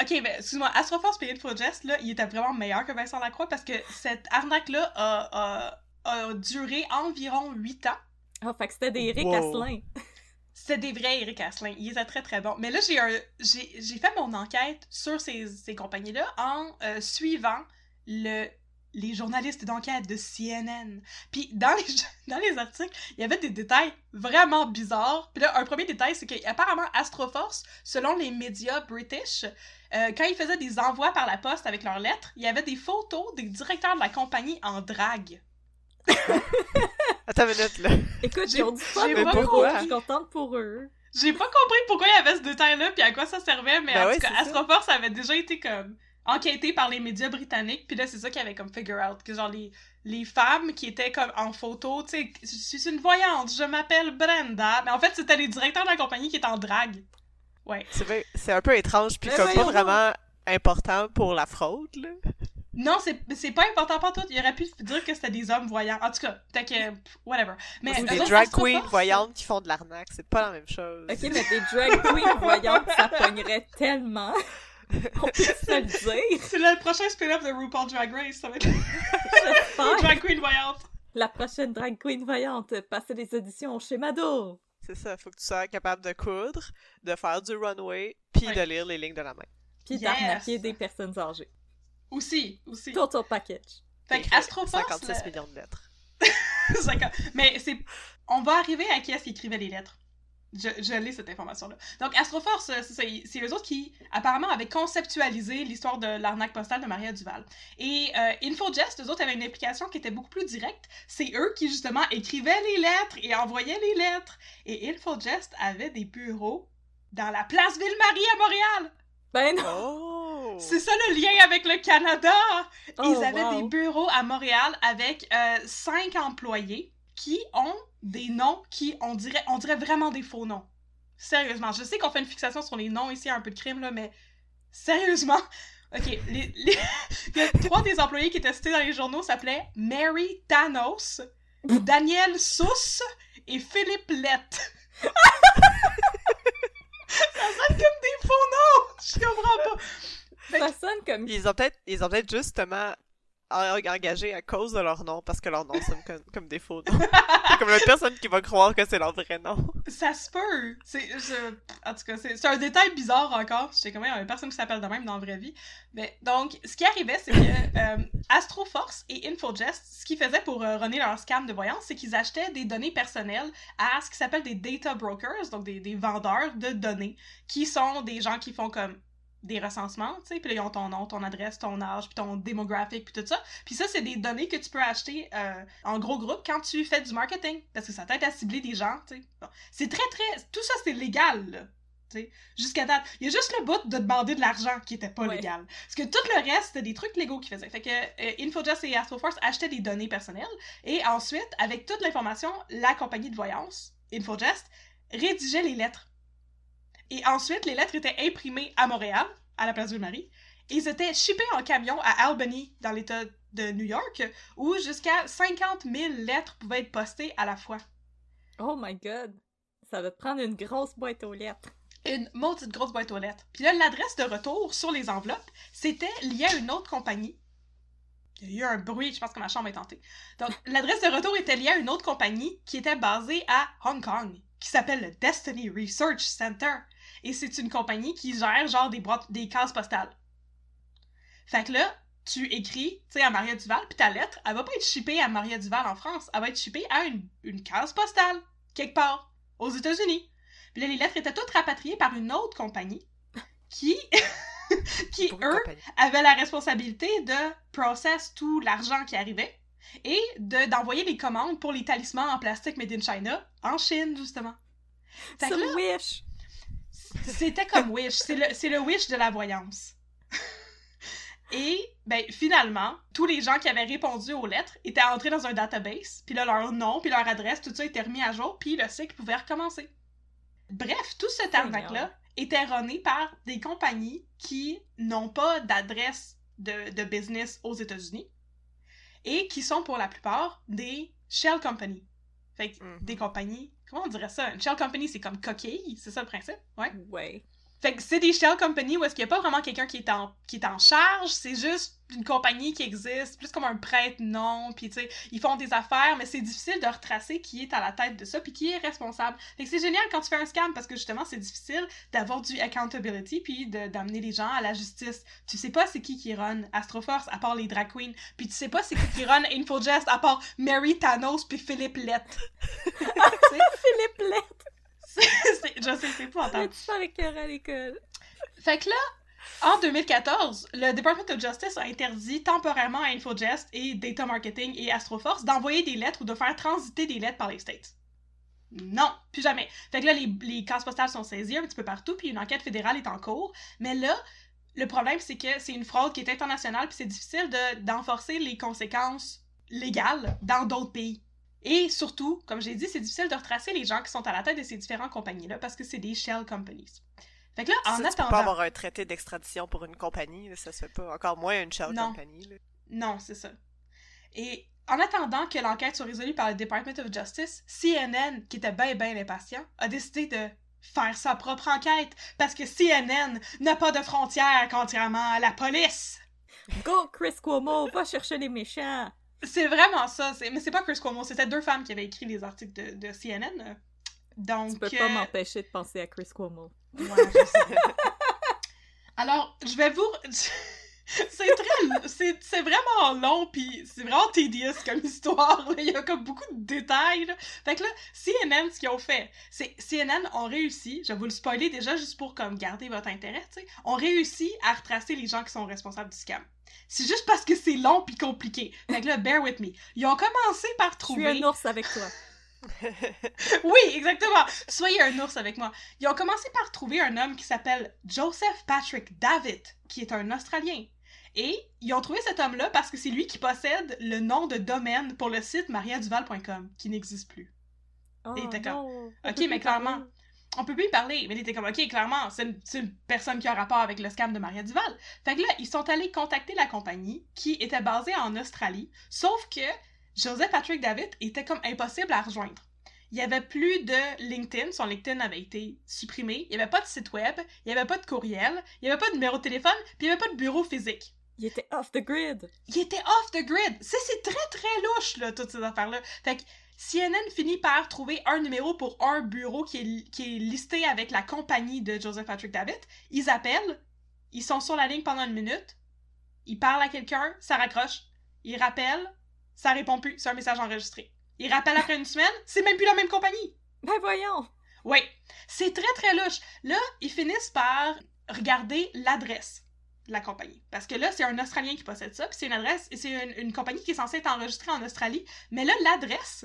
Ok, ben, excuse-moi, Astroforce et Infogest, là, il était vraiment meilleur que Vincent Lacroix parce que cette arnaque-là a, a, a duré environ 8 ans. Ah, fait que c'était des Eric Wow. Asselin. C'était des vrais Eric Asselin. Il était très très bon. Mais là, j'ai un, j'ai, j'ai fait mon enquête sur ces, ces compagnies-là en euh, suivant le, les journalistes d'enquête de CNN. Puis dans les, dans les articles, il y avait des détails vraiment bizarres. Puis là, un premier détail, c'est qu'apparemment, Astroforce, selon les médias british, euh, quand ils faisaient des envois par la poste avec leurs lettres, il y avait des photos des directeurs de la compagnie en drague. Attends une minute, là. Écoute, J'ai- pas bureau, compris. je suis contente pour eux. J'ai pas compris pourquoi il y avait ce détail-là puis à quoi ça servait, mais Ben en tout cas. Astroforce avait déjà été comme enquêté par les médias britanniques, puis là c'est ça qui avait comme figure out que genre les les femmes qui étaient comme en photo, tu sais, je suis une voyante, je m'appelle Brenda, mais en fait c'était les directeurs de la compagnie qui étaient en drague. Ouais. C'est un peu étrange, puis comme pas vraiment important pour la fraude, là. Non, c'est c'est pas important pas tout. Il aurait pu dire que c'était des hommes voyants. En tout cas, peut-être que whatever. Mais Ou des drag queens voyantes qui font de l'arnaque, c'est pas la même chose. Ok, mais des drag queens voyantes, ça pognerait tellement. On peut se le dire. C'est le prochain spin-off de RuPaul Drag Race, ça va être J'espère. drag queen voyante. La prochaine drag queen voyante, passer des auditions chez Mado. C'est ça, faut que tu sois capable de coudre, de faire du runway, puis Ouais. de lire les lignes de la main. Puis Yes. d'arnaquer des personnes âgées. Aussi, aussi. Total package. Fait que Astroforce, 56 là- millions de lettres. D'accord. Mais c'est. On va arriver à qui est-ce qui écrivait les lettres? Je, je l'ai cette information-là. Donc, Astroforce, euh, c'est eux autres qui, apparemment, avaient conceptualisé l'histoire de l'arnaque postale de Maria Duval. Et euh, Infogest, eux autres avaient une application qui était beaucoup plus directe. C'est eux qui, justement, écrivaient les lettres et envoyaient les lettres. Et Infogest avait des bureaux dans la place Ville-Marie à Montréal. Ben non! Oh! C'est ça le lien avec le Canada. Oh, Ils avaient wow. des bureaux à Montréal avec euh, cinq employés qui ont des noms qui, on dirait, on dirait vraiment des faux noms. Sérieusement, je sais qu'on fait une fixation sur les noms ici, un peu de crime, là, mais sérieusement, ok, les, les- il y a trois des employés qui étaient cités dans les journaux s'appelaient Mary Thanos, Daniel Sousse et Philippe Lett. Ça sonne comme des faux noms! Je comprends pas. Fait que- Ça sonne comme... Ils ont peut-être ils ont peut-être justement en- engagé à cause de leur nom, parce que leur nom sonne comme, comme des faux noms. Comme la personne qui va croire que c'est leur vrai nom. Ça se peut. C'est, En tout cas, c'est, un détail bizarre encore. Je sais comment il y a personne qui s'appelle de même dans la vraie vie. Mais donc, ce qui arrivait, c'est que euh, Astroforce et Infogest, ce qu'ils faisaient pour euh, runner leur scan de voyance, c'est qu'ils achetaient des données personnelles à ce qui s'appelle des data brokers, donc des, des vendeurs de données, qui sont des gens qui font comme des recensements, tu sais, puis là, ils ont ton nom, ton adresse, ton âge, puis ton démographique, puis tout ça. Puis ça, c'est des données que tu peux acheter euh, en gros groupe quand tu fais du marketing, parce que ça t'aide à cibler des gens, tu sais. Bon. C'est très, très... Tout ça, c'est légal, là. tu sais, Jusqu'à date. Il y a juste le bout de demander de l'argent qui était pas Ouais. légal. Parce que tout le reste, c'était des trucs légaux qu'ils faisaient. Fait que euh, Infojust et Astroforce achetaient des données personnelles. Et ensuite, avec toute l'information, la compagnie de voyance, Infojust, rédigeait les lettres. Et ensuite, les lettres étaient imprimées à Montréal, à la place de Marie. Et ils étaient shippés en camion à Albany, dans l'État de New York, où jusqu'à 50 000 lettres pouvaient être postées à la fois. Oh my god! Ça va te prendre une grosse boîte aux lettres. une maudite grosse boîte aux lettres. Puis là, l'adresse de retour sur les enveloppes, c'était lié à une autre compagnie. Il y a eu un bruit, je pense que ma chambre est tentée. Donc, l'adresse de retour était liée à une autre compagnie qui était basée à Hong Kong, qui s'appelle le Destiny Research Center. Et c'est une compagnie qui gère genre des boîtes, des cases postales. Fait que là, tu écris, tu sais, à Maria Duval, puis ta lettre, elle va pas être shippée à Maria Duval en France, elle va être shippée à une, une case postale, quelque part, aux États-Unis. Puis là, les lettres étaient toutes rapatriées par une autre compagnie qui, qui eux, compagnie. avaient la responsabilité de process tout l'argent qui arrivait. et de- d'envoyer les commandes pour les talismans en plastique made in China en Chine, justement. Fait que là, Wish! C'était comme Wish. C'est le, le Wish de la voyance. Et, ben, finalement, tous les gens qui avaient répondu aux lettres étaient entrés dans un database, puis là, leur nom, puis leur adresse, tout ça était remis à jour, puis le cycle pouvait recommencer. Bref, tout cet arnaque-là était runné par des compagnies qui n'ont pas d'adresse de, de business aux États-Unis et qui sont pour la plupart des shell companies. Fait que Mhm. des compagnies, on dirait ça? Une shell company, c'est comme coquille, c'est ça le principe? Ouais. Ouais. Fait que c'est des shell companies où est-ce qu'il n'y a pas vraiment quelqu'un qui est en qui est en charge, c'est juste une compagnie qui existe, plus comme un prête-nom, puis tu sais, ils font des affaires, mais c'est difficile de retracer qui est à la tête de ça, puis qui est responsable. Fait que c'est génial quand tu fais un scam, parce que justement, c'est difficile d'avoir du accountability, puis d'amener les gens à la justice. Tu sais pas c'est qui qui run Astroforce, à part les drag queens, puis tu sais pas c'est qui qui run Infogest, à part Mary Thanos puis Philippe Lett. Philippe Lett! Je sais, c'est pas Tu faire écœurer à l'école. Fait que là, en 2014, le Department of Justice a interdit temporairement à Infogest et Data Marketing et Astroforce d'envoyer des lettres ou de faire transiter des lettres par les States. Non, plus jamais. Fait que là, les, les cases postales sont saisies un petit peu partout, puis une enquête fédérale est en cours. Mais là, le problème, c'est que c'est une fraude qui est internationale, puis c'est difficile de- d'enforcer les conséquences légales dans d'autres pays. Et surtout, comme j'ai dit, c'est difficile de retracer les gens qui sont à la tête de ces différentes compagnies-là parce que c'est des shell companies. Fait que là, en Ça, tu peux attendant. pas avoir un traité d'extradition pour une compagnie, là, ça se fait pas. Encore moins une shell Non. company. là. Non, c'est ça. Et en attendant que l'enquête soit résolue par le Department of Justice, CNN, qui était bien, bien impatient, a décidé de faire sa propre enquête parce que CNN n'a pas de frontières contrairement à la police. Go, Chris Cuomo, va chercher les méchants! C'est vraiment ça. Mais c'est pas Chris Cuomo, c'était deux femmes qui avaient écrit les articles de, de CNN. euh. Donc, Tu peux euh, pas m'empêcher de penser à Chris Cuomo. Ouais, je sais. Alors, je vais vous. c'est très. C'est, c'est vraiment long, puis c'est vraiment tedious comme histoire. là. Il y a comme beaucoup de détails. là. Fait que là, CNN, ce qu'ils ont fait, c'est. CNN ont réussi, je vais vous le spoiler déjà juste pour comme garder votre intérêt, tu sais, ont réussi à retracer les gens qui sont responsables du scam. C'est juste parce que c'est long puis compliqué. Fait que là, bear with me. Ils ont commencé par Je trouver. suis un ours avec toi. Oui, exactement. Soyez un ours avec moi. Ils ont commencé par trouver un homme qui s'appelle Joseph Patrick Davitt, qui est un Australien. Et ils ont trouvé cet homme-là parce que c'est lui qui possède le nom de domaine pour le site mariaduval.com, qui n'existe plus. Oh, Et t'es comme, Ok, mais clairement. On peut plus y parler. Mais il était comme, ok, clairement, c'est une, personne qui a rapport avec le scam de Maria Duval. Fait que là, ils sont allés contacter la compagnie qui était basée en Australie, sauf que Joseph Patrick David était comme impossible à rejoindre. Il n'y avait plus de LinkedIn, son LinkedIn avait été supprimé, il n'y avait pas de site web, il n'y avait pas de courriel, il n'y avait pas de numéro de téléphone, puis il n'y avait pas de bureau physique. Il était off the grid. Il était off the grid. C'est c'est très très louche là toutes ces affaires là. Fait que CNN finit par trouver un numéro pour un bureau qui est, qui est listé avec la compagnie de Joseph Patrick David. Ils appellent, ils sont sur la ligne pendant une minute, ils parlent à quelqu'un, ça raccroche. Ils rappellent, ça répond plus, c'est un message enregistré. Ils rappellent après une semaine, c'est même plus la même compagnie. Ben voyons! Oui, c'est très très louche. Là, ils finissent par regarder l'adresse de la compagnie. Parce que là, c'est un Australien qui possède ça, puis c'est une adresse, et c'est une, une compagnie qui est censée être enregistrée en Australie. Mais là, l'adresse,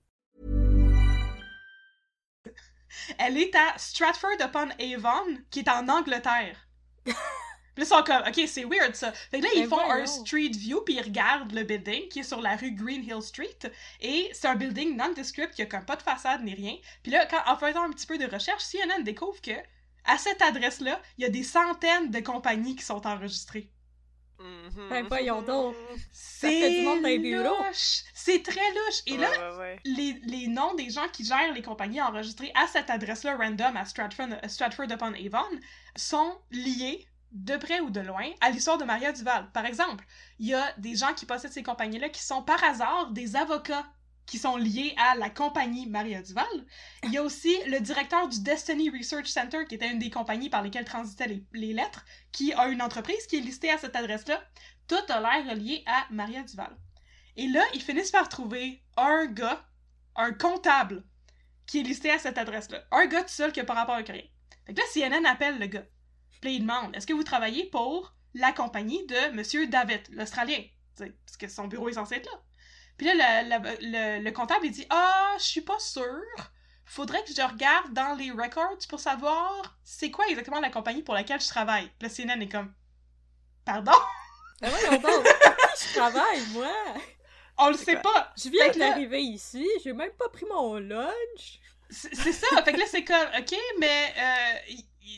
elle est à Stratford-upon-Avon, qui est en Angleterre. Puis ils sont comme, ok, c'est weird ça. Fait que là, ils Ben font un street view, puis ils regardent le building qui est sur la rue Green Hill Street. Et c'est un building nondescript qui a comme pas de façade ni rien. Puis là, quand, en faisant un petit peu de recherche, CNN découvre que à cette adresse-là, il y a des centaines de compagnies qui sont enregistrées. Mhm. Ben voyons donc. C'est louche. C'est très louche. Et là, Ouais, ouais, ouais. les, les noms des gens qui gèrent les compagnies enregistrées à cette adresse-là random à Stratford, Stratford upon Avon sont liés de près ou de loin, à l'histoire de Maria Duval. Par exemple, il y a des gens qui possèdent ces compagnies-là qui sont par hasard des avocats qui sont liés à la compagnie Maria Duval. Il y a aussi le directeur du Destiny Research Center, qui était une des compagnies par lesquelles transitaient les, lettres, qui a une entreprise qui est listée à cette adresse-là. Tout a l'air relié à Maria Duval. Et là, ils finissent par trouver un gars, un comptable, qui est listé à cette adresse-là. Un gars tout seul qui a pas rapport avec rien. Fait que là, CNN appelle le gars. Puis il demande Est-ce que vous travaillez pour la compagnie de Monsieur David, l'Australien? Parce que son bureau est censé être là. Puis là, le, le- le- le comptable, il dit Ah, je suis pas sûr. Faudrait que je regarde dans les records pour savoir c'est quoi exactement la compagnie pour laquelle je travaille. Puis là, CNN est comme Pardon Ben je travaille, moi! On le sait pas Je viens Fait là- d'arriver ici, j'ai même pas pris mon lunch. C'est ça. Fait que là, c'est comme, OK, mais euh,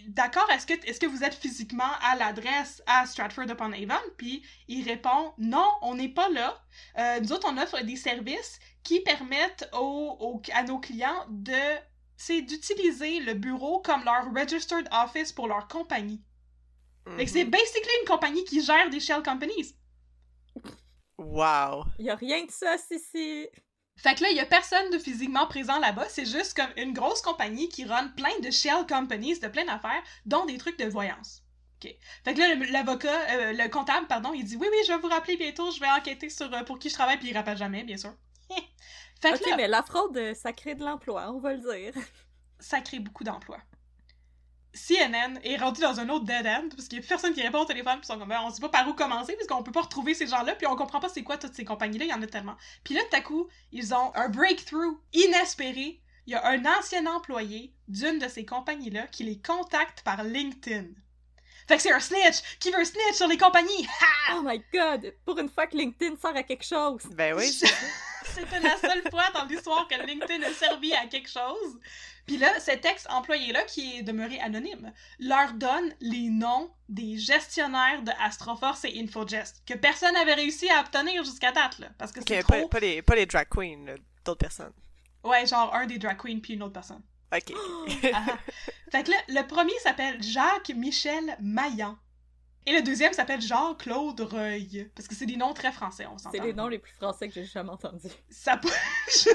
d'accord, est-ce que, est que vous êtes physiquement à l'adresse à Stratford-upon-Avon? Puis il répond, non, on n'est pas là. Euh, nous autres, on offre des services qui permettent aux, aux- à nos clients de c'est d'utiliser le bureau comme leur registered office pour leur compagnie. Que c'est basically une compagnie qui gère des shell companies. Wow. Y a rien de ça, ici. Fait que là, il y a personne de physiquement présent là-bas, c'est juste comme une grosse compagnie qui run plein de shell companies, de plein d'affaires, dont des trucs de voyance. OK. Fait que là, l'avocat, euh, le comptable, pardon, il dit « Oui, oui, je vais vous rappeler bientôt, je vais enquêter sur euh, pour qui je travaille, puis il rappelle jamais, bien sûr. » Fait que Ok, là, mais la fraude, euh, ça crée de l'emploi, on va le dire. ça crée beaucoup d'emplois. CNN est rendu dans un autre dead end parce qu'il y a personne qui répond au téléphone puis ils sont comme ben, on sait pas par où commencer parce qu'on peut pas retrouver ces gens-là puis on comprend pas c'est quoi toutes ces compagnies là il y en a tellement puis là tout à coup ils ont un breakthrough inespéré il y a un ancien employé d'une de ces compagnies là qui les contacte par LinkedIn fait que c'est un snitch qui veut snitch sur les compagnies? Ha! Oh my god! Pour une fois que LinkedIn sert à quelque chose! Ben oui. C'était la seule fois dans l'histoire que LinkedIn a servi à quelque chose. Puis là, cet ex-employé-là, qui est demeuré anonyme, leur donne les noms des gestionnaires de Astroforce et Infogest, que personne n'avait réussi à obtenir jusqu'à date, là. Parce que c'est trop... pas, pas les, pas les drag queens, d'autres personnes. Ouais, genre un des drag queens puis une autre personne. Ok. Ah ah. fait que là, le premier s'appelle Jacques-Michel Maillan. Et le deuxième s'appelle Jean-Claude Reuil. Parce que c'est des noms très français, on s'entend. C'est les noms les plus français que j'ai jamais entendus. Ça peut- je-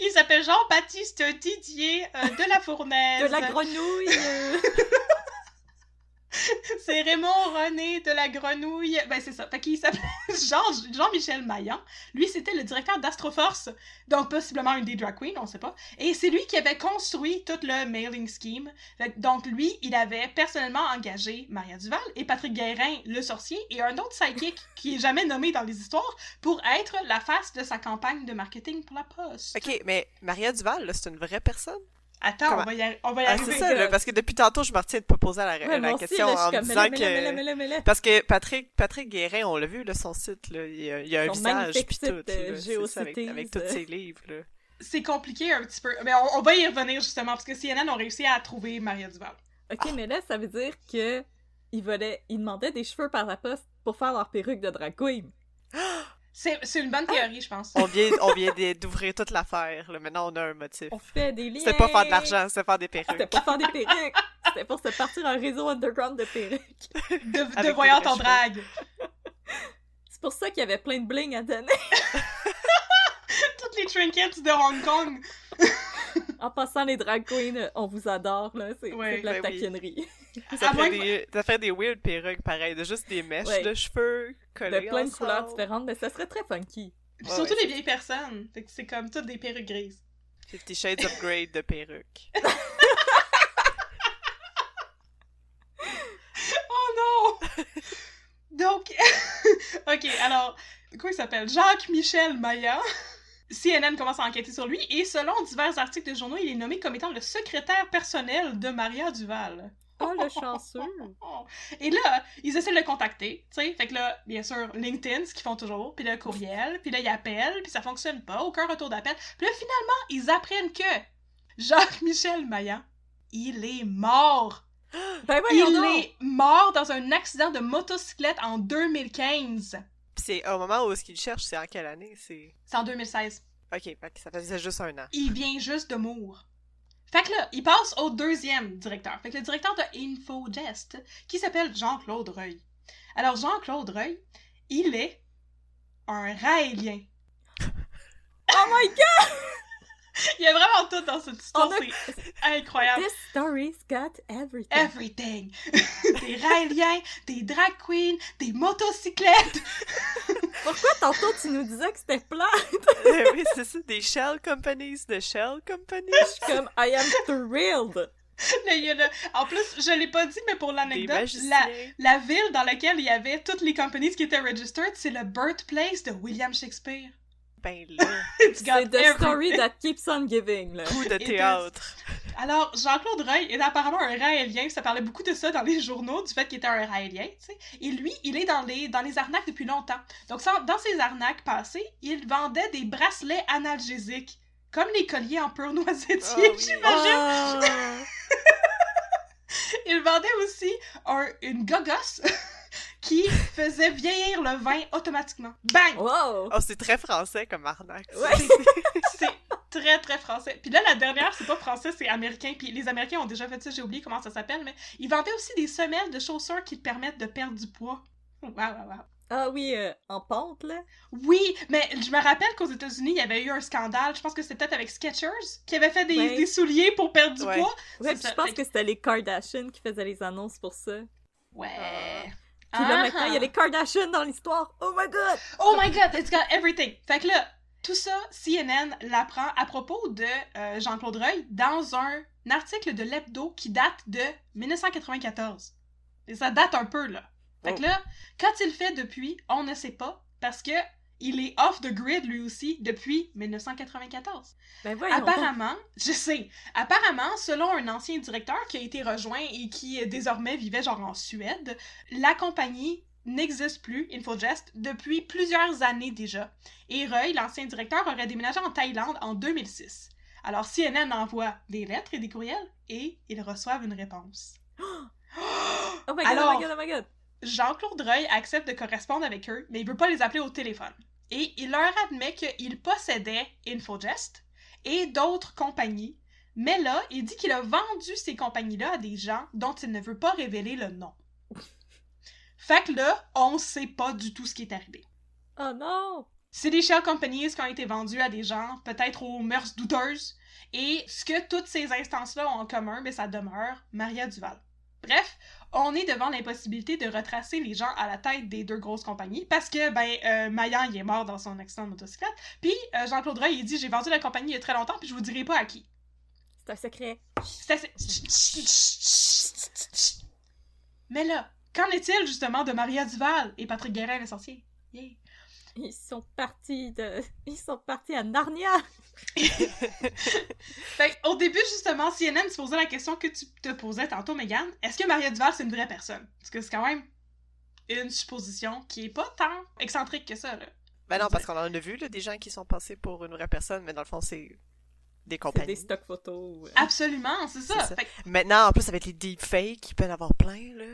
Il s'appelle Jean-Baptiste Didier euh, de la Fournaise. De la grenouille! C'est Raymond René de la Grenouille. Ben, c'est ça. Fait qu'il s'appelle Jean- Jean-Michel Maillan. Lui, c'était le directeur d'Astroforce. Donc, possiblement une des drag queens, on sait pas. Et c'est lui qui avait construit tout le mailing scheme. Donc, lui, il avait personnellement engagé Maria Duval et Patrick Guérin, le sorcier, et un autre psychic qui est jamais nommé dans les histoires pour être la face de sa campagne de marketing pour la poste. ok, mais Maria Duval, c'est une vraie personne? Attends, Comment- on va y, arri- on va y Ah, arriver. c'est ça, là, parce que depuis tantôt, je me retiens de pas poser la, Ouais, la aussi, question là, en me disant que... Parce que Patrick, Patrick Guérin, on l'a vu, là, son site, là, il y a, il y a un visage, puis tout, euh, là, c'est ça, avec, avec tous euh. ses livres, là. c'est compliqué un petit peu. Mais on, on va y revenir justement parce que CNN ont réussi à trouver Maria Duval. Ok, mais là, ça veut dire que ils ils demandaient des cheveux par la poste pour faire leur perruque de drag queen. C'est une bonne théorie, je pense. On vient, on vient d'ouvrir toute l'affaire, là, maintenant on a un motif. On fait des liens. C'était pas faire de l'argent, c'était faire des C'était perruques. pas faire des perruques. C'était pour se partir un réseau underground de perruques. De, de des en drague. C'est pour ça qu'il y avait plein de bling à donner. Toutes les trinkets de Hong Kong. En passant les drag queens, euh, on vous adore, là. C'est Ouais, de la ben oui. taquinerie. Ça À moins fait, que- des, ça fait des weird perruques, pareil, de juste des mèches Ouais. de cheveux De collées plein de couleurs différentes, mais ça serait très funky. Puis Ouais, surtout ouais, les vieilles personnes. Fait que c'est comme toutes des perruques grises. Fifty Shades of Grey de perruques. Oh non! Donc, ok, alors, quoi il s'appelle? Jacques-Michel Maillan. CNN commence à enquêter sur lui et selon divers articles de journaux, il est nommé comme étant le secrétaire personnel de Maria Duval. Oh, le chanceux! Et là, ils essaient de le contacter, tu sais. Fait que là, bien sûr, LinkedIn, ce qu'ils font toujours, puis le courriel, puis là, ils appellent, puis ça fonctionne pas, aucun retour d'appel. Puis là, finalement, ils apprennent que Jacques-Michel Maillan, il est mort. Ben voyons Il est mort dans un accident de motocyclette en 2015. C'est au moment où est-ce qu'il cherche, c'est en quelle année? C'est... C'est en 2016. Ok, ça faisait juste un an. Il vient juste de mourir. Fait que là, il passe au deuxième directeur. Fait que le directeur de InfoGest, qui s'appelle Jean-Claude Reuil. Alors, Jean-Claude Reuil, il est un raélien. Oh my god! Il y a vraiment tout dans cette histoire, On a- c'est incroyable. This story's got everything. Everything! des raéliens, des drag queens, des motocyclettes. Pourquoi tantôt tu nous disais que c'était plat? Euh, oui, c'est ça, des shell companies, de shell companies. Je suis comme, I am thrilled. Là, il y a le- En plus, je l'ai pas dit, mais pour l'anecdote, la, la ville dans laquelle il y avait toutes les companies qui étaient registered, c'est le birthplace de William Shakespeare. Ben là, C'est the story that keeps on giving, là. coup de théâtre. Alors, Jean-Claude Reuil est apparemment un raélien, ça parlait beaucoup de ça dans les journaux, du fait qu'il était un raélien, tu sais. Et lui, il est dans les, dans les arnaques depuis longtemps. Donc, dans ses arnaques passées, il vendait des bracelets analgésiques, comme les colliers en pur noisetier, Ah oui. j'imagine. Ah. Il vendait aussi un, une gogosse qui faisait vieillir le vin automatiquement. Bang! Wow! Oh, c'est très français comme arnaque. Ouais. C'est très très français. Puis là, la dernière, c'est pas français, c'est américain. Puis les Américains ont déjà fait ça, j'ai oublié comment ça s'appelle, mais ils vendaient aussi des semelles de chaussures qui te permettent de perdre du poids. Waouh, waouh, waouh. Ah oui, euh, en pente, là? Oui, mais je me rappelle qu'aux États-Unis, il y avait eu un scandale. Je pense que c'était peut-être avec Skechers qui avait fait des, Ouais. des souliers pour perdre du Ouais. poids. Ouais, puis ça. je pense Fait que c'était les Kardashians qui faisaient les annonces pour ça. Ouais. Puis là, maintenant, il y a les Kardashians dans l'histoire. Oh my god! Oh my god, it's got everything. Fait que là, tout ça, CNN l'apprend à propos de euh, Jean-Claude Reuil dans un article de l'Hebdo qui date de 1994. Et ça date un peu, là. Fait que Oh. là, quand il le fait depuis, on ne sait pas, parce que il est off the grid lui aussi depuis 1994. Ben voyons donc. Apparemment, je sais, apparemment, selon un ancien directeur qui a été rejoint et qui euh, désormais vivait genre en Suède, la compagnie n'existe plus, Infogest, depuis plusieurs années déjà. Et Reuil, l'ancien directeur, aurait déménagé en Thaïlande en 2006. Alors CNN envoie des lettres et des courriels et ils reçoivent une réponse. Oh my god, Alors- oh my god, oh my god. Jean-Claude Reuil accepte de correspondre avec eux, mais il veut pas les appeler au téléphone. Et il leur admet qu'il possédait Infogest et d'autres compagnies, mais là, il dit qu'il a vendu ces compagnies-là à des gens dont il ne veut pas révéler le nom. Fait que là, on sait pas du tout ce qui est arrivé. Oh non! C'est des shell companies qui ont été vendues à des gens, peut-être aux mœurs douteuses, et ce que toutes ces instances-là ont en commun, mais ça demeure Maria Duval. Bref, on est devant l'impossibilité de retracer les gens à la tête des deux grosses compagnies, parce que, ben, euh, Mayan, il est mort dans son accident de motocyclette, puis euh, Jean-Claude Reuil, il dit « J'ai vendu la compagnie il y a très longtemps, puis je vous dirai pas à qui. C'est un secret. » C'est assez... Mais là, qu'en est-il, justement, de Maria Duval et Patrick Guérin, le sorcier? Yeah. Ils sont partis de... Ils sont partis à Narnia! Fait au début, justement, CNN se posait la question que tu te posais tantôt, Megan. Est-ce que Maria Duval, c'est une vraie personne? Parce que c'est quand même une supposition qui est pas tant excentrique que ça, là. Ben non, parce qu'on en a vu, là, des gens qui sont passés pour une vraie personne, mais dans le fond, c'est des C'est compagnies. des stock photos. euh. Absolument, c'est ça. Fait Maintenant, en plus, avec les deepfakes, il peut y en avoir plein, là.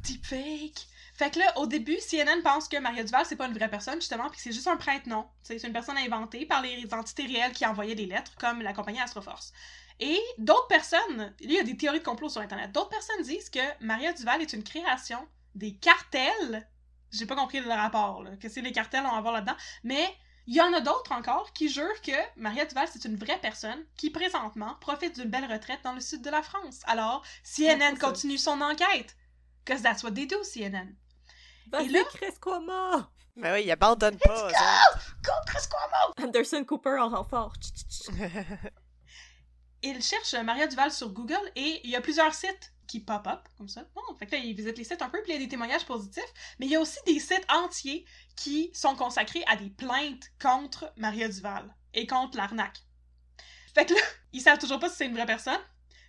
deepfake. Fait que là, au début, CNN pense que Maria Duval, c'est pas une vraie personne, justement, puis c'est juste un prête-nom. C'est une personne inventée par les entités réelles qui envoyaient des lettres, comme la compagnie Astroforce. Et d'autres personnes, il y a des théories de complot sur Internet, d'autres personnes disent que Maria Duval est une création des cartels. J'ai pas compris le rapport, là, que c'est les cartels ont à voir là-dedans, mais il y en a d'autres encore qui jurent que Maria Duval, c'est une vraie personne qui, présentement, profite d'une belle retraite dans le sud de la France. Alors, CNN continue son enquête. Cause that's what they do, CNN. Vas-y, là- Chris Cuomo! Mais oui, ils abandonnent pas, eux autres. Go, Chris Cuomo! Anderson Cooper en renfort. Il cherche Maria Duval sur Google et il y a plusieurs sites qui pop-up, comme ça. Bon, fait que là, il visite les sites un peu, puis il y a des témoignages positifs, mais il y a aussi des sites entiers qui sont consacrés à des plaintes contre Maria Duval et contre l'arnaque. Fait que là, ils savent toujours pas si c'est une vraie personne.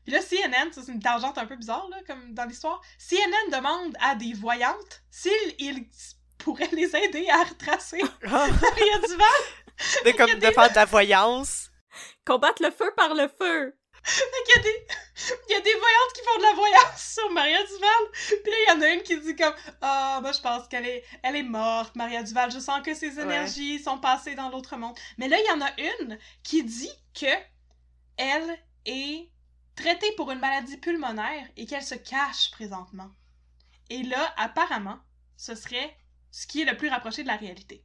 Puis là, CNN, ça c'est une tangente un peu bizarre, là, comme dans l'histoire, CNN demande à des voyantes s'ils ils pourraient les aider à retracer Maria Duval. de, comme, Il y a de des- faire de la voyance. Combattre le feu par le feu! Fait qu'il y a des... Il y a des voyantes qui font de la voyance sur Maria Duval. Puis là, il y en a une qui dit comme Ah, moi je pense qu'elle est... Elle est morte, Maria Duval. Je sens que ses énergies sont passées dans l'autre monde. Mais là, il y en a une qui dit que elle est traitée pour une maladie pulmonaire et qu'elle se cache présentement. Et là, apparemment, ce serait ce qui est le plus rapproché de la réalité.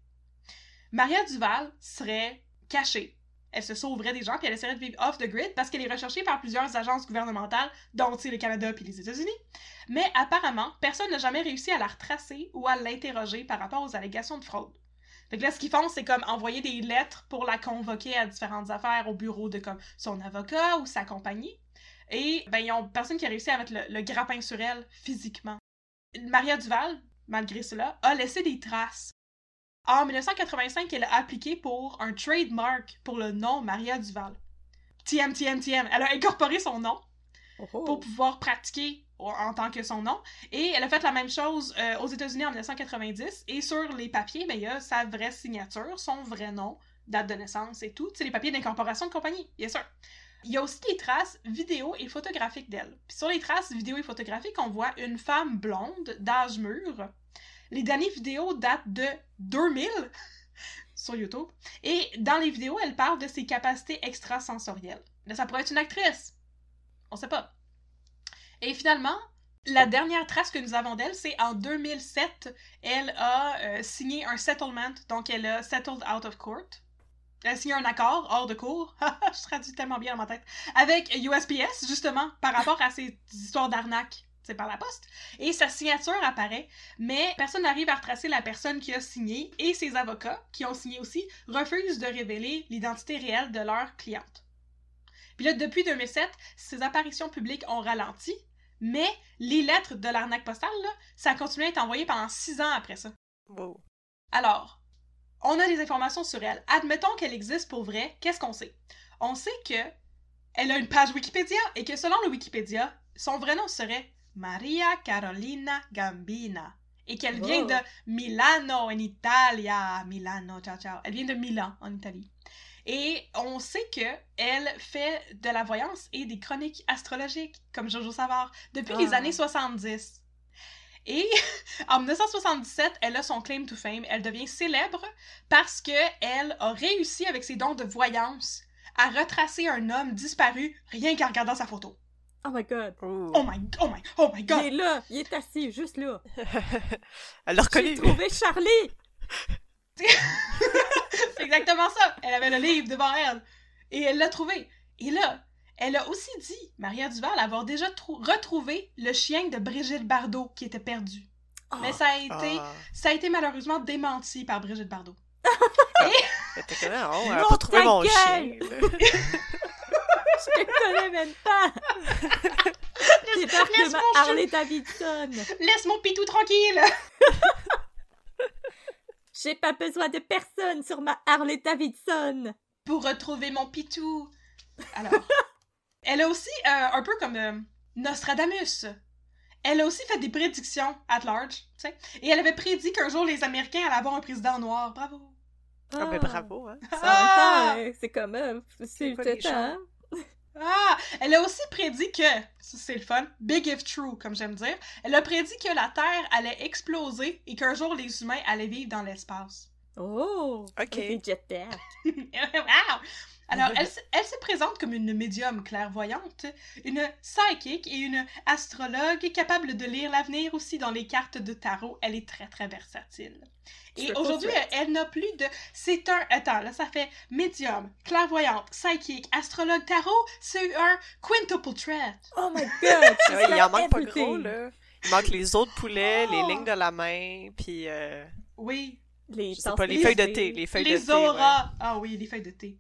Maria Duval serait cachée. Elle se sauverait des gens puis elle essaierait de vivre off the grid parce qu'elle est recherchée par plusieurs agences gouvernementales, dont le Canada puis les États-Unis. Mais apparemment, personne n'a jamais réussi à la retracer ou à l'interroger par rapport aux allégations de fraude. Que là, ce qu'ils font, c'est comme envoyer des lettres pour la convoquer à différentes affaires au bureau de comme son avocat ou sa compagnie. Et ben, ils ont personne qui a réussi à mettre le, le grappin sur elle physiquement. Maria Duval, malgré cela, a laissé des traces. En 1985, elle a appliqué pour un trademark pour le nom Maria Duval. TM, TM, TM. Elle a incorporé son nom Oh. pour pouvoir pratiquer en tant que son nom. Et elle a fait la même chose euh, aux États-Unis en 1990. Et sur les papiers, ben, il y a sa vraie signature, son vrai nom, date de naissance et tout. C'est les papiers d'incorporation de compagnie, bien sûr. Il y a aussi des traces vidéo et photographiques d'elle. Sur les traces vidéo et photographiques, on voit une femme blonde d'âge mûr. Les dernières vidéos datent de 2000 sur YouTube. Et dans les vidéos, elle parle de ses capacités extrasensorielles. Là, ça pourrait être une actrice. On sait pas. Et finalement, la dernière trace que nous avons d'elle, c'est en 2007, elle a euh, signé un settlement, donc elle a settled out of court. Elle a signé un accord hors de cours, je traduis tellement bien dans ma tête, avec USPS, justement, par rapport à ces histoires d'arnaque, c'est par la poste. Et sa signature apparaît, mais personne n'arrive à retracer la personne qui a signé, et ses avocats, qui ont signé aussi, refusent de révéler l'identité réelle de leur cliente. Puis là, depuis 2007, ses apparitions publiques ont ralenti, mais les lettres de l'arnaque postale, là, ça a continué à être envoyé pendant six ans après ça. Wow. Alors, on a des informations sur elle. Admettons qu'elle existe pour vrai, qu'est-ce qu'on sait? On sait que elle a une page Wikipédia et que selon le Wikipédia, son vrai nom serait Maria Carolina Gambina et qu'elle vient Oh. de Milano en Italia. Milano, ciao ciao. Elle vient de Milan en Italie. Et on sait que elle fait de la voyance et des chroniques astrologiques, comme Jojo Savard, depuis les Ah. années 70. Et en 1977, elle a son claim to fame. Elle devient célèbre parce que elle a réussi avec ses dons de voyance à retracer un homme disparu rien qu'en regardant sa photo. Oh my god. Oh my, oh my, oh my Il god! est là, il est assis, juste là. Elle J'ai trouvé Charlie! C'est exactement ça. Elle avait le livre devant elle. Et elle l'a trouvé. Et là, elle a aussi dit, Maria Duval, avoir déjà trou- retrouvé le chien de Brigitte Bardot qui était perdu. Mais ça a été, Ah. ça a été malheureusement démenti par Brigitte Bardot. Était comme, oh, a pas trouvé mon gueule! chien. Je te connais même pas! Laisse ma mon Davidson! Laisse mon pitou tranquille! J'ai pas besoin de personne sur ma Harley Davidson! Pour retrouver mon pitou. Alors, elle a aussi, euh, un peu comme euh, Nostradamus, elle a aussi fait des prédictions at large, tu sais. Et elle avait prédit qu'un jour les Américains allaient avoir un président noir. Bravo! Ah, ben bravo, hein. En même Ah! temps, euh, c'est comme... euh, c'est les gens? hein? Ah! Elle a aussi prédit que, ça c'est le fun, big if true, comme j'aime dire, elle a prédit que la Terre allait exploser et qu'un jour les humains allaient vivre dans l'espace. Oh! Ok. Des jetpacks. wow! Alors, elle, se- elle se présente comme une médium clairvoyante, une psychic et une astrologue capable de lire l'avenir aussi dans les cartes de tarot. Elle est très, très versatile. Et aujourd'hui, elle, elle n'a plus de... C'est un... Attends, là, ça fait médium, clairvoyante, psychic, astrologue, tarot. C'est un quintuple threat. Oh my god! Ouais, il en manque pas gros, là. Il manque les autres poulets, les Oh! lignes de la main, puis euh, Oui, Les pas, les feuilles de thé, les feuilles de thé. ouais. auras. Ah oui, les feuilles de thé.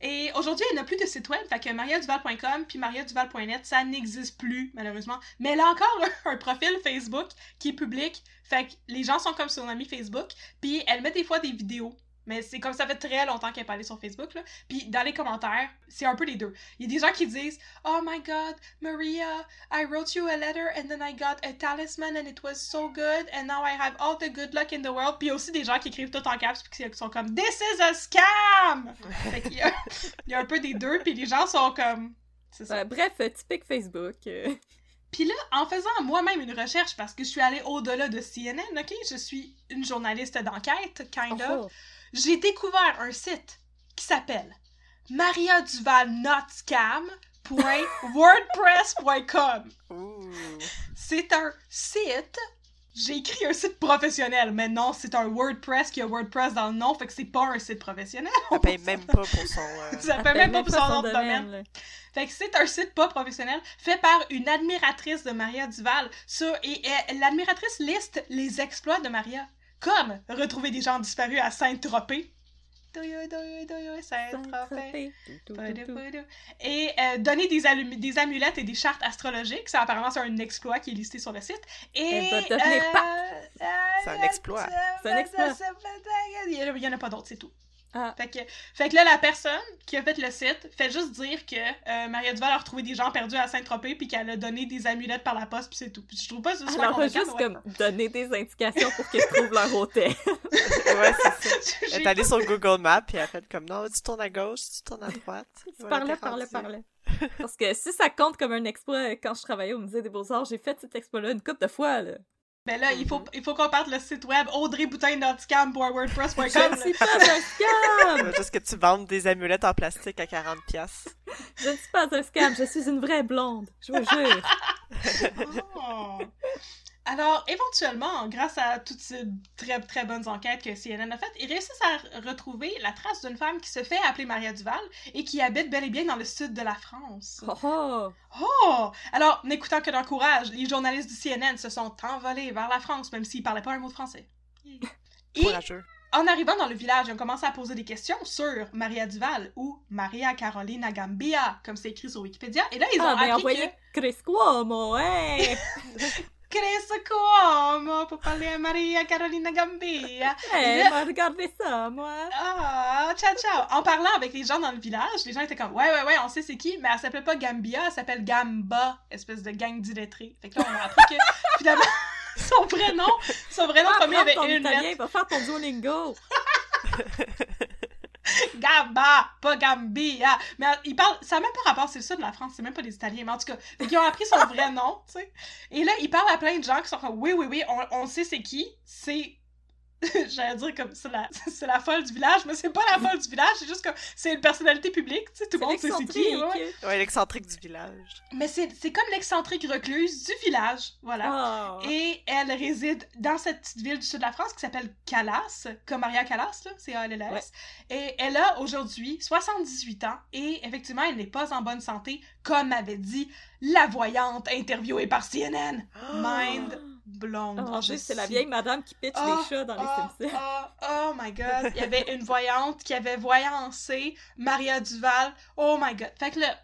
Et aujourd'hui, elle n'a plus de site web, fait que mariaduval.com puis mariaduval.net, ça n'existe plus, malheureusement. Mais elle a encore un profil Facebook qui est public, fait que les gens sont comme son amie Facebook, puis elle met des fois des vidéos. Mais c'est comme ça fait très longtemps qu'elle est pas allée sur Facebook, là. Puis dans les commentaires, c'est un peu les deux. Il y a des gens qui disent « Oh my God, Maria, I wrote you a letter and then I got a talisman and it was so good and now I have all the good luck in the world. » Puis il y a aussi des gens qui écrivent tout en caps puis qui sont comme « This is a scam! » Fait qu'il y a, il y a un peu des deux, puis les gens sont comme... C'est ça. Ouais, bref, typique Facebook. Puis là, en faisant moi-même une recherche, parce que je suis allée au-delà de CNN, ok? Je suis une journaliste d'enquête, kind of. Oh. J'ai découvert un site qui s'appelle. Ouh. C'est un site. J'ai écrit un site professionnel, mais non, c'est un WordPress qui a WordPress dans le nom, fait que c'est pas un site professionnel. Ça paye même pas pour son. euh, Ça fait même pas pour son nom de domaine. Fait que c'est un site pas professionnel fait par une admiratrice de Maria Duval. Ça, et, et l'admiratrice liste les exploits de Maria, comme retrouver des gens disparus à Saint-Tropez. Et euh, donner des, amulettes et des chartes astrologiques. Ça, apparemment, c'est un exploit qui est listé sur le site. Et, euh, euh, C'est un exploit. C'est un exploit. Il y en a- il y en a pas d'autres, c'est tout. Ah. Fait que, fait que là, la personne qui a fait le site fait juste dire que euh, Maria Duval a retrouvé des gens perdus à Saint-Tropez puis qu'elle a donné des amulettes par la poste puis c'est tout. Puis je trouve pas ça super va convaincant, juste ouais. comme donner des indications pour qu'ils trouvent leur hôtel. Ouais, c'est ça. Elle est allée sur Google Maps, puis elle a fait comme non, tu tournes à gauche, tu tournes à droite. Tu Voilà, parlais, parlais, parlais. Parce que si ça compte comme un exploit, euh, quand je travaillais au Musée des Beaux-Arts, j'ai fait cet exploit-là une couple de fois, là. Mais là, il Mhm. faut, il faut qu'on parte le site web audreyboutin.com.wordpress.com. Je ne suis pas un scam! Euh, Juste que tu vendes des amulettes en plastique à 40$. piastres. Je ne suis pas un scam, je suis une vraie blonde. Je vous jure. Oh. Alors, éventuellement, grâce à toutes ces très très bonnes enquêtes que CNN a faites, ils réussissent à retrouver la trace d'une femme qui se fait appeler Maria Duval et qui habite bel et bien dans le sud de la France. Oh oh! Oh! Alors, n'écoutant que leur courage, les journalistes du CNN se sont envolés vers la France, même s'ils parlaient pas un mot de français. Et Courageux. En arrivant dans le village, ils ont commencé à poser des questions sur Maria Duval ou Maria Carolina Gambia, comme c'est écrit sur Wikipédia. Et là, ils ont Ah, appris envoyez que... Chris Cuomo, hein! Chris Cuomo pour parler à Maria Carolina Gambia. Hey, là- m'a regardé ça, moi! Ah, ciao ciao. En parlant avec les gens dans le village, les gens étaient comme ouais ouais ouais, on sait c'est qui, mais elle s'appelle pas Gambia, elle s'appelle Gamba, espèce de gang d'illettrés. Fait que là on a appris que finalement son vrai nom, son vrai nom apprendre avait une italien, lettre. va faire ton Duolingo! Gamba, pas Gambia. Mais euh, il parle, ça n'a même pas rapport, c'est le sud de la France, c'est même pas des Italiens, mais en tout cas, qu'ils ont appris son vrai nom, tu sais. Et là, il parle à plein de gens qui sont comme oui oui oui, on, on sait c'est qui, c'est J'allais dire comme c'est la, c'est la folle du village, mais c'est pas la folle du village, c'est juste comme c'est une personnalité publique, tu sais, tout le monde sait c'est qui. ouais, ouais. l'excentrique. Du village. Mais c'est c'est comme l'excentrique recluse du village, voilà. Oh. Et elle réside dans cette petite ville du sud de la France qui s'appelle Calas, comme Maria Callas, là, c'est A-L-L-S. Ouais. Et elle a aujourd'hui 78 ans et effectivement, elle n'est pas en bonne santé, comme avait dit la voyante interviewée par CNN. Mind Oh mon Je Dieu, c'est la vieille madame qui pitch Oh, les chats dans les oh, Simpsons. oh, my god. Il y avait une voyante qui avait voyancé Maria Duval. Oh my god. Fait que là,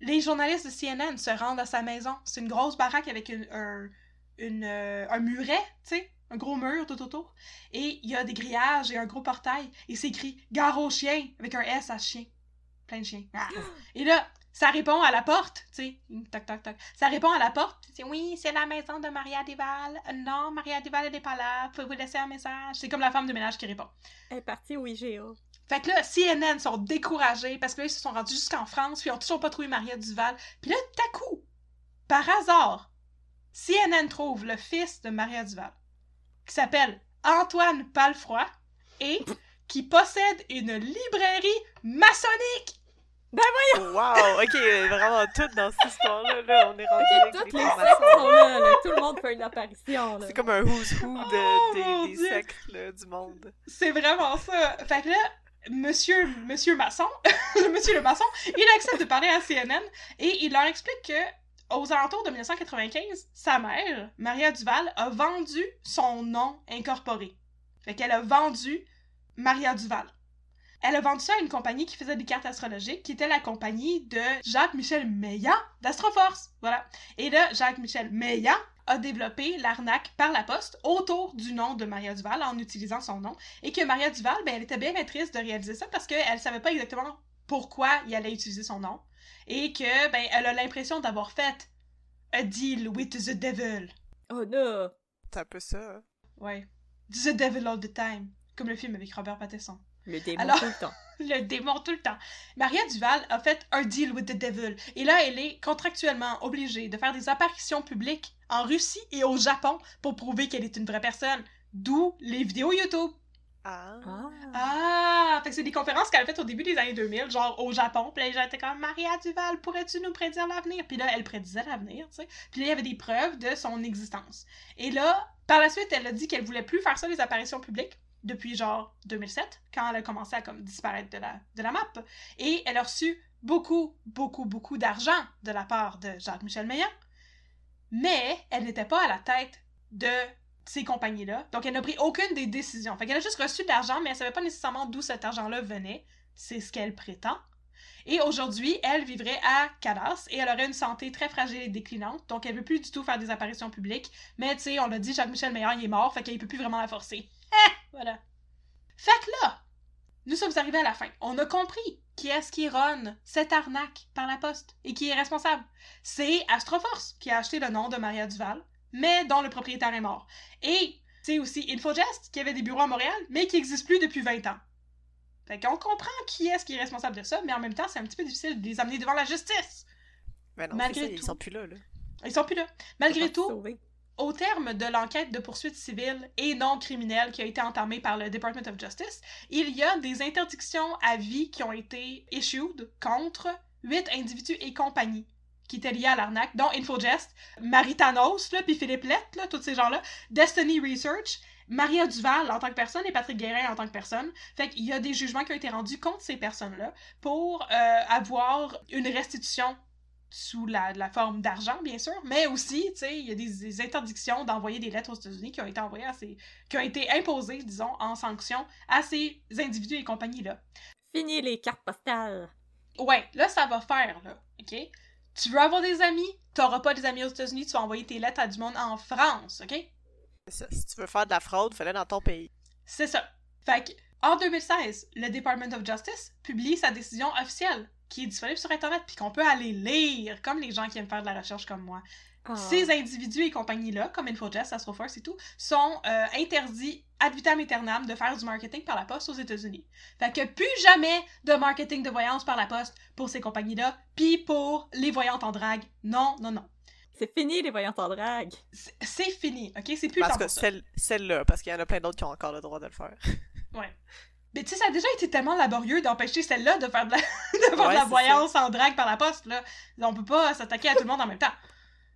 les journalistes de CNN se rendent à sa maison. C'est une grosse baraque avec une, un, une, euh, un muret, tu sais, un gros mur tout autour. Et il y a des grillages et un gros portail. Et c'est écrit Gare aux chiens avec un S à chien. Plein de chiens. Ah. Et là, ça répond à la porte, tu sais. Toc, toc, toc. Ça répond à la porte. C'est oui, c'est la maison de Maria Duval. Non, Maria Duval, elle n'est pas là. Pouvez-vous laisser un message? C'est comme la femme de ménage qui répond. Elle est partie au IGA. Fait que là, CNN sont découragés parce que là, ils se sont rendus jusqu'en France, puis ils ont toujours pas trouvé Maria Duval. Puis là, tout à coup, par hasard, CNN trouve le fils de Maria Duval, qui s'appelle Antoine Palfroy, et qui possède une librairie maçonnique! Wow, ok, vraiment tout dans cette histoire-là, là, on est rendu Ok, avec toutes les sectes sont là, là. Tout le monde fait une apparition, là. C'est comme un who's who de, Oh, des, mon des sectes là, du monde. C'est vraiment ça. Fait que là, monsieur, monsieur Masson, monsieur le maçon, il accepte de parler à CNN et il leur explique que aux alentours de 1995, sa mère, Maria Duval, a vendu son nom incorporé. Fait qu'elle a vendu Maria Duval. Elle a vendu ça à une compagnie qui faisait des cartes astrologiques, qui était la compagnie de Jacques-Michel Meillan d'Astroforce. Voilà. Et là, Jacques-Michel Meillan a développé l'arnaque par la poste autour du nom de Maria Duval en utilisant son nom. Et que Maria Duval, ben, elle était bien maîtrise de réaliser ça parce qu'elle savait pas exactement pourquoi il allait utiliser son nom. Et que, ben, elle a l'impression d'avoir fait a deal with the devil. Oh non! C'est un peu ça. hein. Ouais. The devil all the time. Comme le film avec Robert Pattinson. Le démon Alors- tout le temps. le démon tout le temps. Maria Duval a fait un deal with the devil. Et là, elle est contractuellement obligée de faire des apparitions publiques en Russie et au Japon pour prouver qu'elle est une vraie personne. D'où les vidéos YouTube. Ah. Ah! Fait que c'est des conférences qu'elle a faites au début des années 2000, genre au Japon. Puis là, les gens étaient comme Maria Duval, pourrais-tu nous prédire l'avenir? Puis là, elle prédisait l'avenir, tu sais. Puis là, il y avait des preuves de son existence. Et là, par la suite, elle a dit qu'elle voulait plus faire ça, les apparitions publiques, depuis genre 2007, quand elle a commencé à comme disparaître de la, de la map. Et elle a reçu beaucoup, beaucoup, beaucoup d'argent de la part de Jacques-Michel Meillan. Mais elle n'était pas à la tête de ces compagnies-là. Donc, elle n'a pris aucune des décisions. Fait qu'elle a juste reçu de l'argent, mais elle savait pas nécessairement d'où cet argent-là venait. C'est ce qu'elle prétend. Et aujourd'hui, elle vivrait à Cadas et elle aurait une santé très fragile et déclinante. Donc, elle veut plus du tout faire des apparitions publiques. Mais, tu sais, on l'a dit, Jacques-Michel Meillard, il est mort, fait qu'elle peut plus vraiment la forcer. Voilà. Fait que là, nous sommes arrivés à la fin. On a compris qui est-ce qui run cette arnaque par la poste et qui est responsable. C'est Astroforce qui a acheté le nom de Maria Duval mais dont le propriétaire est mort. Et c'est aussi Infogest, qui avait des bureaux à Montréal, mais qui n'existe plus depuis 20 ans. Fait qu'on comprend qui est-ce qui est responsable de ça, mais en même temps, c'est un petit peu difficile de les amener devant la justice. Ben non, Malgré ça, tout. Ils sont plus là, là. Ils sont plus là. Malgré tout, au terme de l'enquête de poursuite civile et non criminelle qui a été entamée par le Department of Justice, il y a des interdictions à vie qui ont été issued contre huit individus et compagnies qui étaient liés à l'arnaque, dont Infogest, Maritanos, puis Philippe Lett, tous ces gens-là, Destiny Research, Maria Duval en tant que personne et Patrick Guérin en tant que personne. Fait qu'il y a des jugements qui ont été rendus contre ces personnes-là pour euh, avoir une restitution sous la, la forme d'argent, bien sûr, mais aussi, tu sais, il y a des, interdictions d'envoyer des lettres aux États-Unis qui ont été envoyées à ces, qui ont été imposées, disons, en sanction à ces individus et compagnies-là. Fini les cartes postales. Ouais, là, ça va faire, là, OK? Tu veux avoir des amis? T'auras pas des amis aux États-Unis, tu vas envoyer tes lettres à du monde en France, ok? C'est ça. Si tu veux faire de la fraude, fais-le dans ton pays. C'est ça. Fait que, en 2016, le Department of Justice publie sa décision officielle, qui est disponible sur Internet, puis qu'on peut aller lire, comme les gens qui aiment faire de la recherche comme moi. Ah. Ces individus et compagnies-là, comme InfoJess, Astroforce et tout, sont euh, interdits ad vitam aeternam de faire du marketing par la poste aux États-Unis. Fait que plus jamais de marketing de voyance par la poste pour ces compagnies-là, puis pour les voyantes en drague. Non, non, non. C'est fini les voyantes en drague. C'est fini, ok? C'est plus Parce que celle-là, parce qu'il y en a plein d'autres qui ont encore le droit de le faire. Ouais. Mais tu sais, ça a déjà été tellement laborieux d'empêcher celle-là de faire de la, de faire de la voyance en drague par la poste, là. On peut pas s'attaquer à tout le monde en même temps.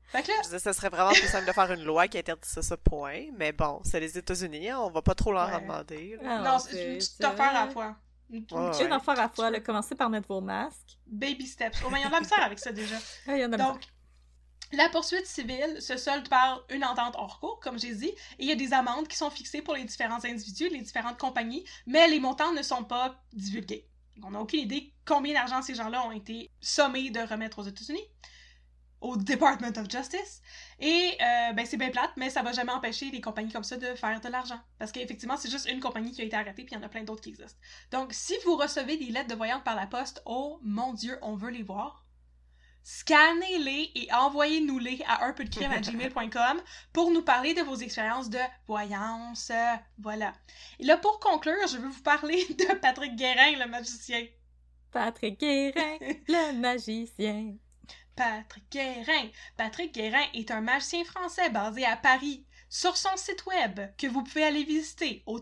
Fait que là... ça serait vraiment plus simple de faire une loi qui interdit ça, ce point. Mais bon, c'est les États-Unis, hein, on va pas trop leur en demander. Ah non, c'est une petite affaire à la fois. Une, une affaire à la fois, commencez par mettre vos masques. Baby steps. Oh, mais il y en a misère avec ça déjà. Ah, y en a Donc, la poursuite civile se solde par une entente hors cours, comme j'ai dit, et il y a des amendes qui sont fixées pour les différents individus, les différentes compagnies, mais les montants ne sont pas divulgués. On n'a aucune idée combien d'argent ces gens-là ont été sommés de remettre aux États-Unis au Department of Justice. Et euh, ben c'est bien plate, mais ça va jamais empêcher les compagnies comme ça de faire de l'argent. Parce qu'effectivement, c'est juste une compagnie qui a été arrêtée, puis il y en a plein d'autres qui existent. Donc, si vous recevez des lettres de voyantes par la poste, oh mon Dieu, on veut les voir. Scannez-les et envoyez-nous-les à un peu de crime à gmail.com pour nous parler de vos expériences de voyance. Voilà. Et là, pour conclure, je veux vous parler de Patrick Guérin, le magicien. Patrick Guérin, le magicien. Patrick Guérin. Patrick Guérin est un magicien français basé à Paris. Sur son site web, que vous pouvez aller visiter au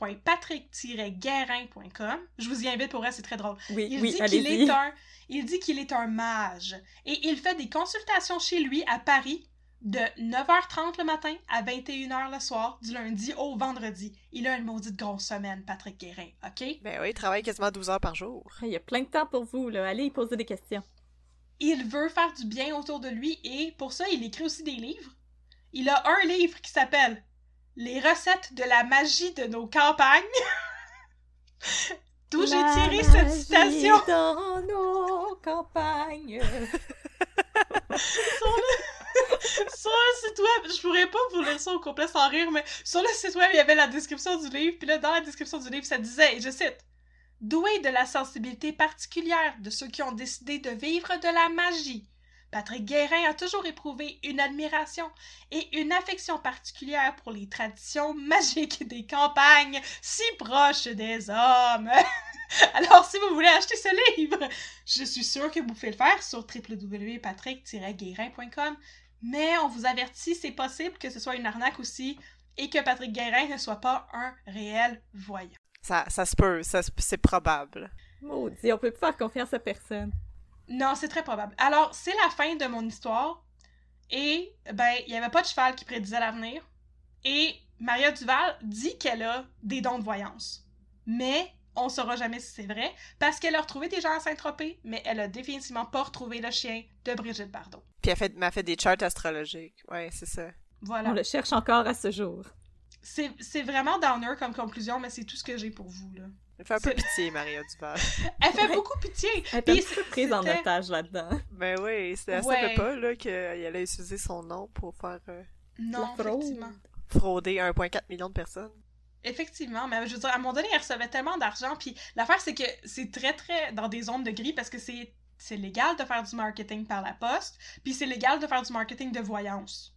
www.patrick-guérin.com, je vous y invite pour vrai, c'est très drôle. Oui, il oui, dit qu'il est un, il dit qu'il est un mage et il fait des consultations chez lui à Paris de 9h30 le matin à 21h le soir, du lundi au vendredi. Il a une maudite grosse semaine, Patrick Guérin, OK? Ben oui, il travaille quasiment 12 heures par jour. Il y a plein de temps pour vous, là. Allez poser des questions il veut faire du bien autour de lui et pour ça, il écrit aussi des livres. Il a un livre qui s'appelle Les recettes de la magie de nos campagnes. D'où j'ai tiré cette citation. Dans nos campagnes. sur, le... sur le site web, je pourrais pas vous lire ça au complet sans rire, mais sur le site web, il y avait la description du livre, puis là, dans la description du livre, ça disait, et je cite, doué de la sensibilité particulière de ceux qui ont décidé de vivre de la magie. Patrick Guérin a toujours éprouvé une admiration et une affection particulière pour les traditions magiques des campagnes si proches des hommes. Alors, si vous voulez acheter ce livre, je suis sûre que vous pouvez le faire sur www.patrick-guérin.com, mais on vous avertit, c'est possible que ce soit une arnaque aussi et que Patrick Guérin ne soit pas un réel voyant. Ça, ça se peut, ça, c'est probable. Maudit, on peut plus faire confiance à personne. Non, c'est très probable. Alors, c'est la fin de mon histoire. Et, ben, il n'y avait pas de cheval qui prédisait l'avenir. Et Maria Duval dit qu'elle a des dons de voyance. Mais on saura jamais si c'est vrai, parce qu'elle a retrouvé des gens à Saint-Tropez, mais elle a définitivement pas retrouvé le chien de Brigitte Bardot. Puis elle fait, m'a fait des charts astrologiques. Ouais, c'est ça. Voilà. On le cherche encore à ce jour. C'est c'est vraiment downer comme conclusion, mais c'est tout ce que j'ai pour vous, là. Elle fait un peu pitié, Maria Duval. Elle fait Ouais. beaucoup pitié! Elle est un peu prise en otage là-dedans. Ben oui, c'est- elle Ouais. savait pas là qu'elle allait utiliser son nom pour faire euh, Non, effectivement. frauder 1,4 million de personnes. Effectivement, mais je veux dire, à un moment donné, elle recevait tellement d'argent, puis l'affaire, c'est que c'est très, très dans des zones de gris parce que c'est c'est légal de faire du marketing par la poste, puis c'est légal de faire du marketing de voyance.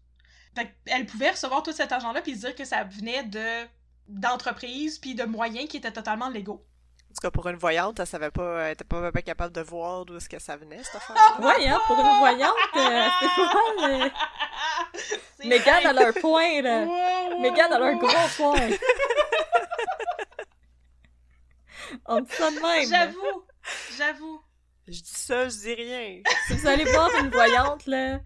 Fait elle pouvait recevoir tout cet argent-là puis se dire que ça venait de d'entreprises puis de moyens qui étaient totalement légaux. En tout cas, pour une voyante, elle savait pas, elle était pas même capable de voir d'où est-ce que ça venait, cette affaire. Ouais, hein, pour une voyante, euh, c'est pas mal. euh, C'est Mégane a leur point, là. Wow, wow, Mégane a leur gros point. On dit ça de même. J'avoue, j'avoue. Je dis ça, je dis rien. Si vous allez voir une voyante, là,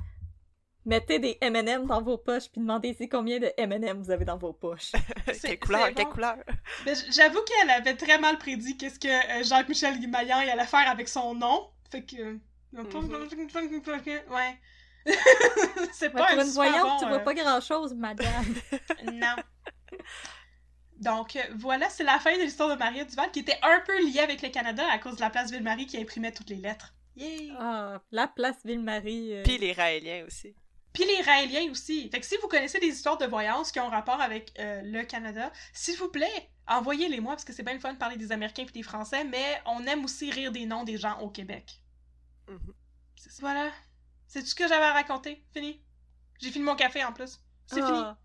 mettez des M&M dans vos poches puis demandez-y combien de M&M vous avez dans vos poches. Quelle couleur, quelle bon. couleur? J- j'avoue qu'elle avait très mal prédit qu'est-ce que euh, Jacques-Michel Guimaillan il allait faire avec son nom. Fait que. Ouais. c'est Ouais, pas pour un une voyante, bon, tu vois euh, pas grand-chose, madame. Non. Donc, euh, voilà, c'est la fin de l'histoire de Maria Duval qui était un peu liée avec le Canada à cause de la place Ville-Marie qui imprimait toutes les lettres. Yay! Ah, la place Ville-Marie. euh, Puis les Raéliens aussi. Puis les Raéliens aussi. Fait que si vous connaissez des histoires de voyance qui ont rapport avec euh, le Canada, s'il vous plaît, envoyez-les-moi parce que c'est bien le fun de parler des Américains puis des Français, mais on aime aussi rire des noms des gens au Québec. Mhm. C'est ça. Voilà. C'est tout ce que j'avais à raconter? Fini? J'ai fini mon café en plus. C'est ah,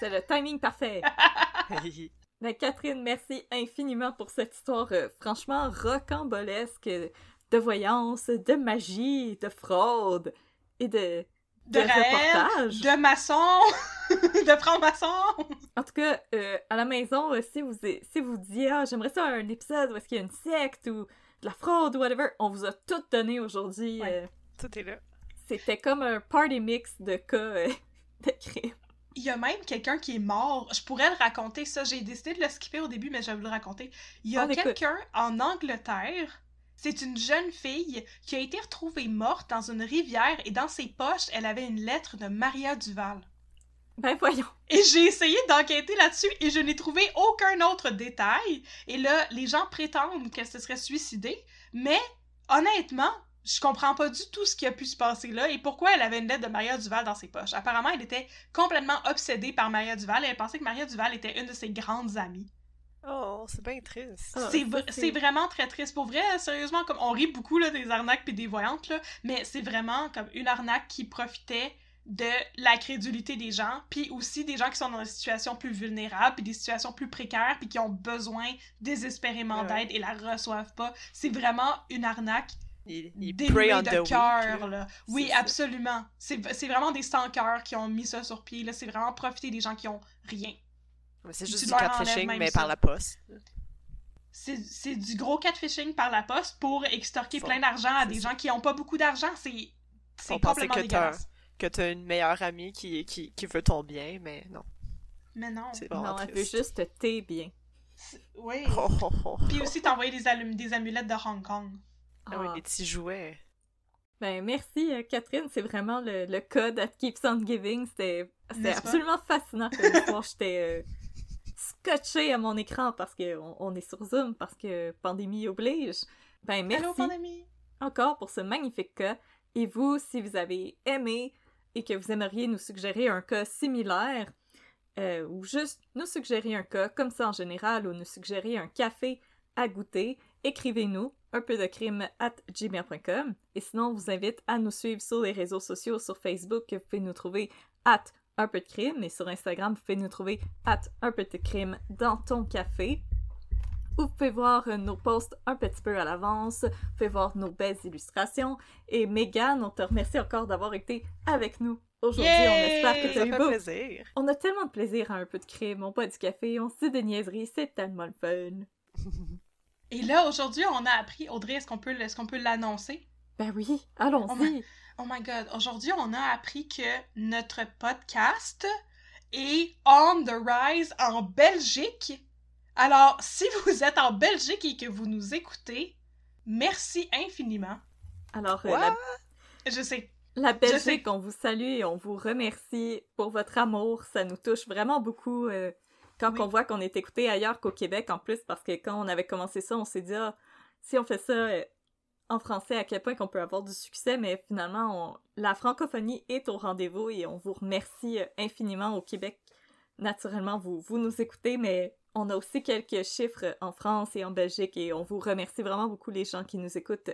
C'est le timing parfait. fini. Ben, Catherine, merci infiniment pour cette histoire euh, franchement rocambolesque de voyance, de magie, de fraude et de, De Raël, reportage. de maçon, de franc-maçon. En tout cas, euh, à la maison, euh, si vous si vous dites ah j'aimerais ça un épisode où est-ce qu'il y a une secte ou de la fraude ou whatever, on vous a tout donné aujourd'hui. Ouais. euh, Tout est là. C'était comme un party mix de cas de crime. Il y a même quelqu'un qui est mort. Je pourrais le raconter, ça. J'ai décidé de le skipper au début, mais je vais vous le raconter. Il y a quelqu'un en Angleterre. C'est une jeune fille qui a été retrouvée morte dans une rivière et dans ses poches, elle avait une lettre de Maria Duval. Ben voyons. Et j'ai essayé d'enquêter là-dessus et je n'ai trouvé aucun autre détail. Et là, les gens prétendent qu'elle se serait suicidée, mais honnêtement, je comprends pas du tout ce qui a pu se passer là et pourquoi elle avait une lettre de Maria Duval dans ses poches. Apparemment, elle était complètement obsédée par Maria Duval et elle pensait que Maria Duval était une de ses grandes amies. Oh, c'est bien triste. Ah, c'est vr- vraiment très triste. Pour vrai, sérieusement, comme on rit beaucoup là, des arnaques puis des voyantes, là, mais c'est vraiment comme une arnaque qui profitait de la crédulité des gens, puis aussi des gens qui sont dans des situations plus vulnérables, puis des situations plus précaires, puis qui ont besoin désespérément Ouais. d'aide et la reçoivent pas. C'est vraiment une arnaque Il, il on de cœur, là. Oui, absolument. C'est c'est vraiment des sans-cœurs qui ont mis ça sur pied, là. C'est vraiment profiter des gens qui ont rien. C'est Tu juste du catfishing, mais ça. par la poste. C'est c'est du gros catfishing par la poste pour extorquer plein d'argent à des ça. gens qui ont pas beaucoup d'argent. C'est c'est On pensait complètement que t'as dégueulasse. que t'as une meilleure amie qui, qui, qui veut ton bien, mais non. Mais non. C'est vraiment Non, elle veut juste tes bien. C'est- Oui. Oh, oh, oh. Puis aussi t'envoyer des, des amulettes de Hong Kong. Ah oui, Ah. les petits jouets. Ben merci euh, Catherine, c'est vraiment le, le code that keeps on giving. C'était absolument fascinant comme histoire. J'étais euh, scotchée à mon écran parce que on, est sur Zoom parce que pandémie oblige. Ben merci Allô, pandémie? encore pour ce magnifique cas. Et vous, si vous avez aimé et que vous aimeriez nous suggérer un cas similaire, euh, ou juste nous suggérer un cas comme ça en général, ou nous suggérer un café à goûter, écrivez-nous un peu de crime at gmail.com. Et sinon, on vous invite à nous suivre sur les réseaux sociaux, sur Facebook, vous pouvez nous trouver at un peu de crime, et sur Instagram, vous pouvez nous trouver at un peu de crime dans ton café. Vous pouvez voir euh, nos posts un petit peu à l'avance, vous pouvez voir nos belles illustrations. Et Megan, on te remercie encore d'avoir été avec nous Aujourd'hui, on espère que t'as eu beau. plaisir. On a tellement de plaisir à un peu de crème, on boit du café, on se dit des niaiseries, c'est tellement le fun. Et là, aujourd'hui, on a appris, Audrey, est-ce qu'on peut, est qu'on peut l'annoncer? Ben oui, Oh allons-y. Oh my god, aujourd'hui, on a appris que notre podcast est on the rise en Belgique. Alors, si vous êtes en Belgique et que vous nous écoutez, merci infiniment. Alors, euh, la, Je sais. la sais. Belgique, on vous salue et on vous remercie pour votre amour. Ça nous touche vraiment beaucoup euh, quand Oui. on voit qu'on est écouté ailleurs qu'au Québec en plus, parce que quand on avait commencé ça, on s'est dit, ah, si on fait ça euh, en français, à quel point qu'on peut avoir du succès, mais finalement, on- la francophonie est au rendez-vous et on vous remercie euh, infiniment au Québec. Naturellement, vous, vous nous écoutez, mais on a aussi quelques chiffres en France et en Belgique et on vous remercie vraiment beaucoup les gens qui nous écoutent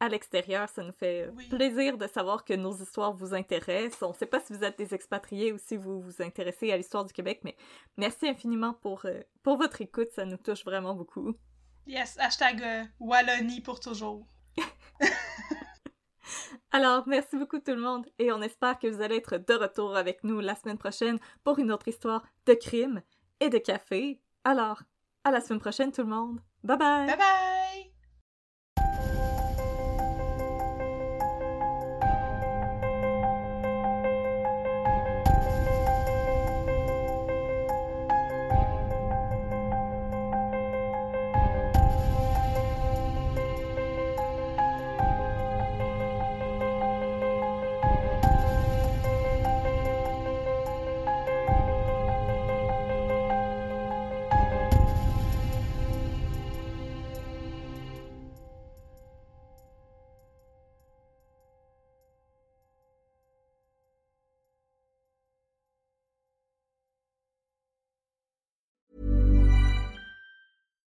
à l'extérieur. Ça nous fait euh, Oui. plaisir de savoir que nos histoires vous intéressent. On ne sait pas si vous êtes des expatriés ou si vous vous intéressez à l'histoire du Québec, mais merci infiniment pour, euh, pour votre écoute. Ça nous touche vraiment beaucoup. Yes, hashtag euh, Wallonie pour toujours. Alors, merci beaucoup tout le monde et on espère que vous allez être de retour avec nous la semaine prochaine pour une autre histoire de crime et de café. Alors, à la semaine prochaine tout le monde. Bye bye! Bye bye!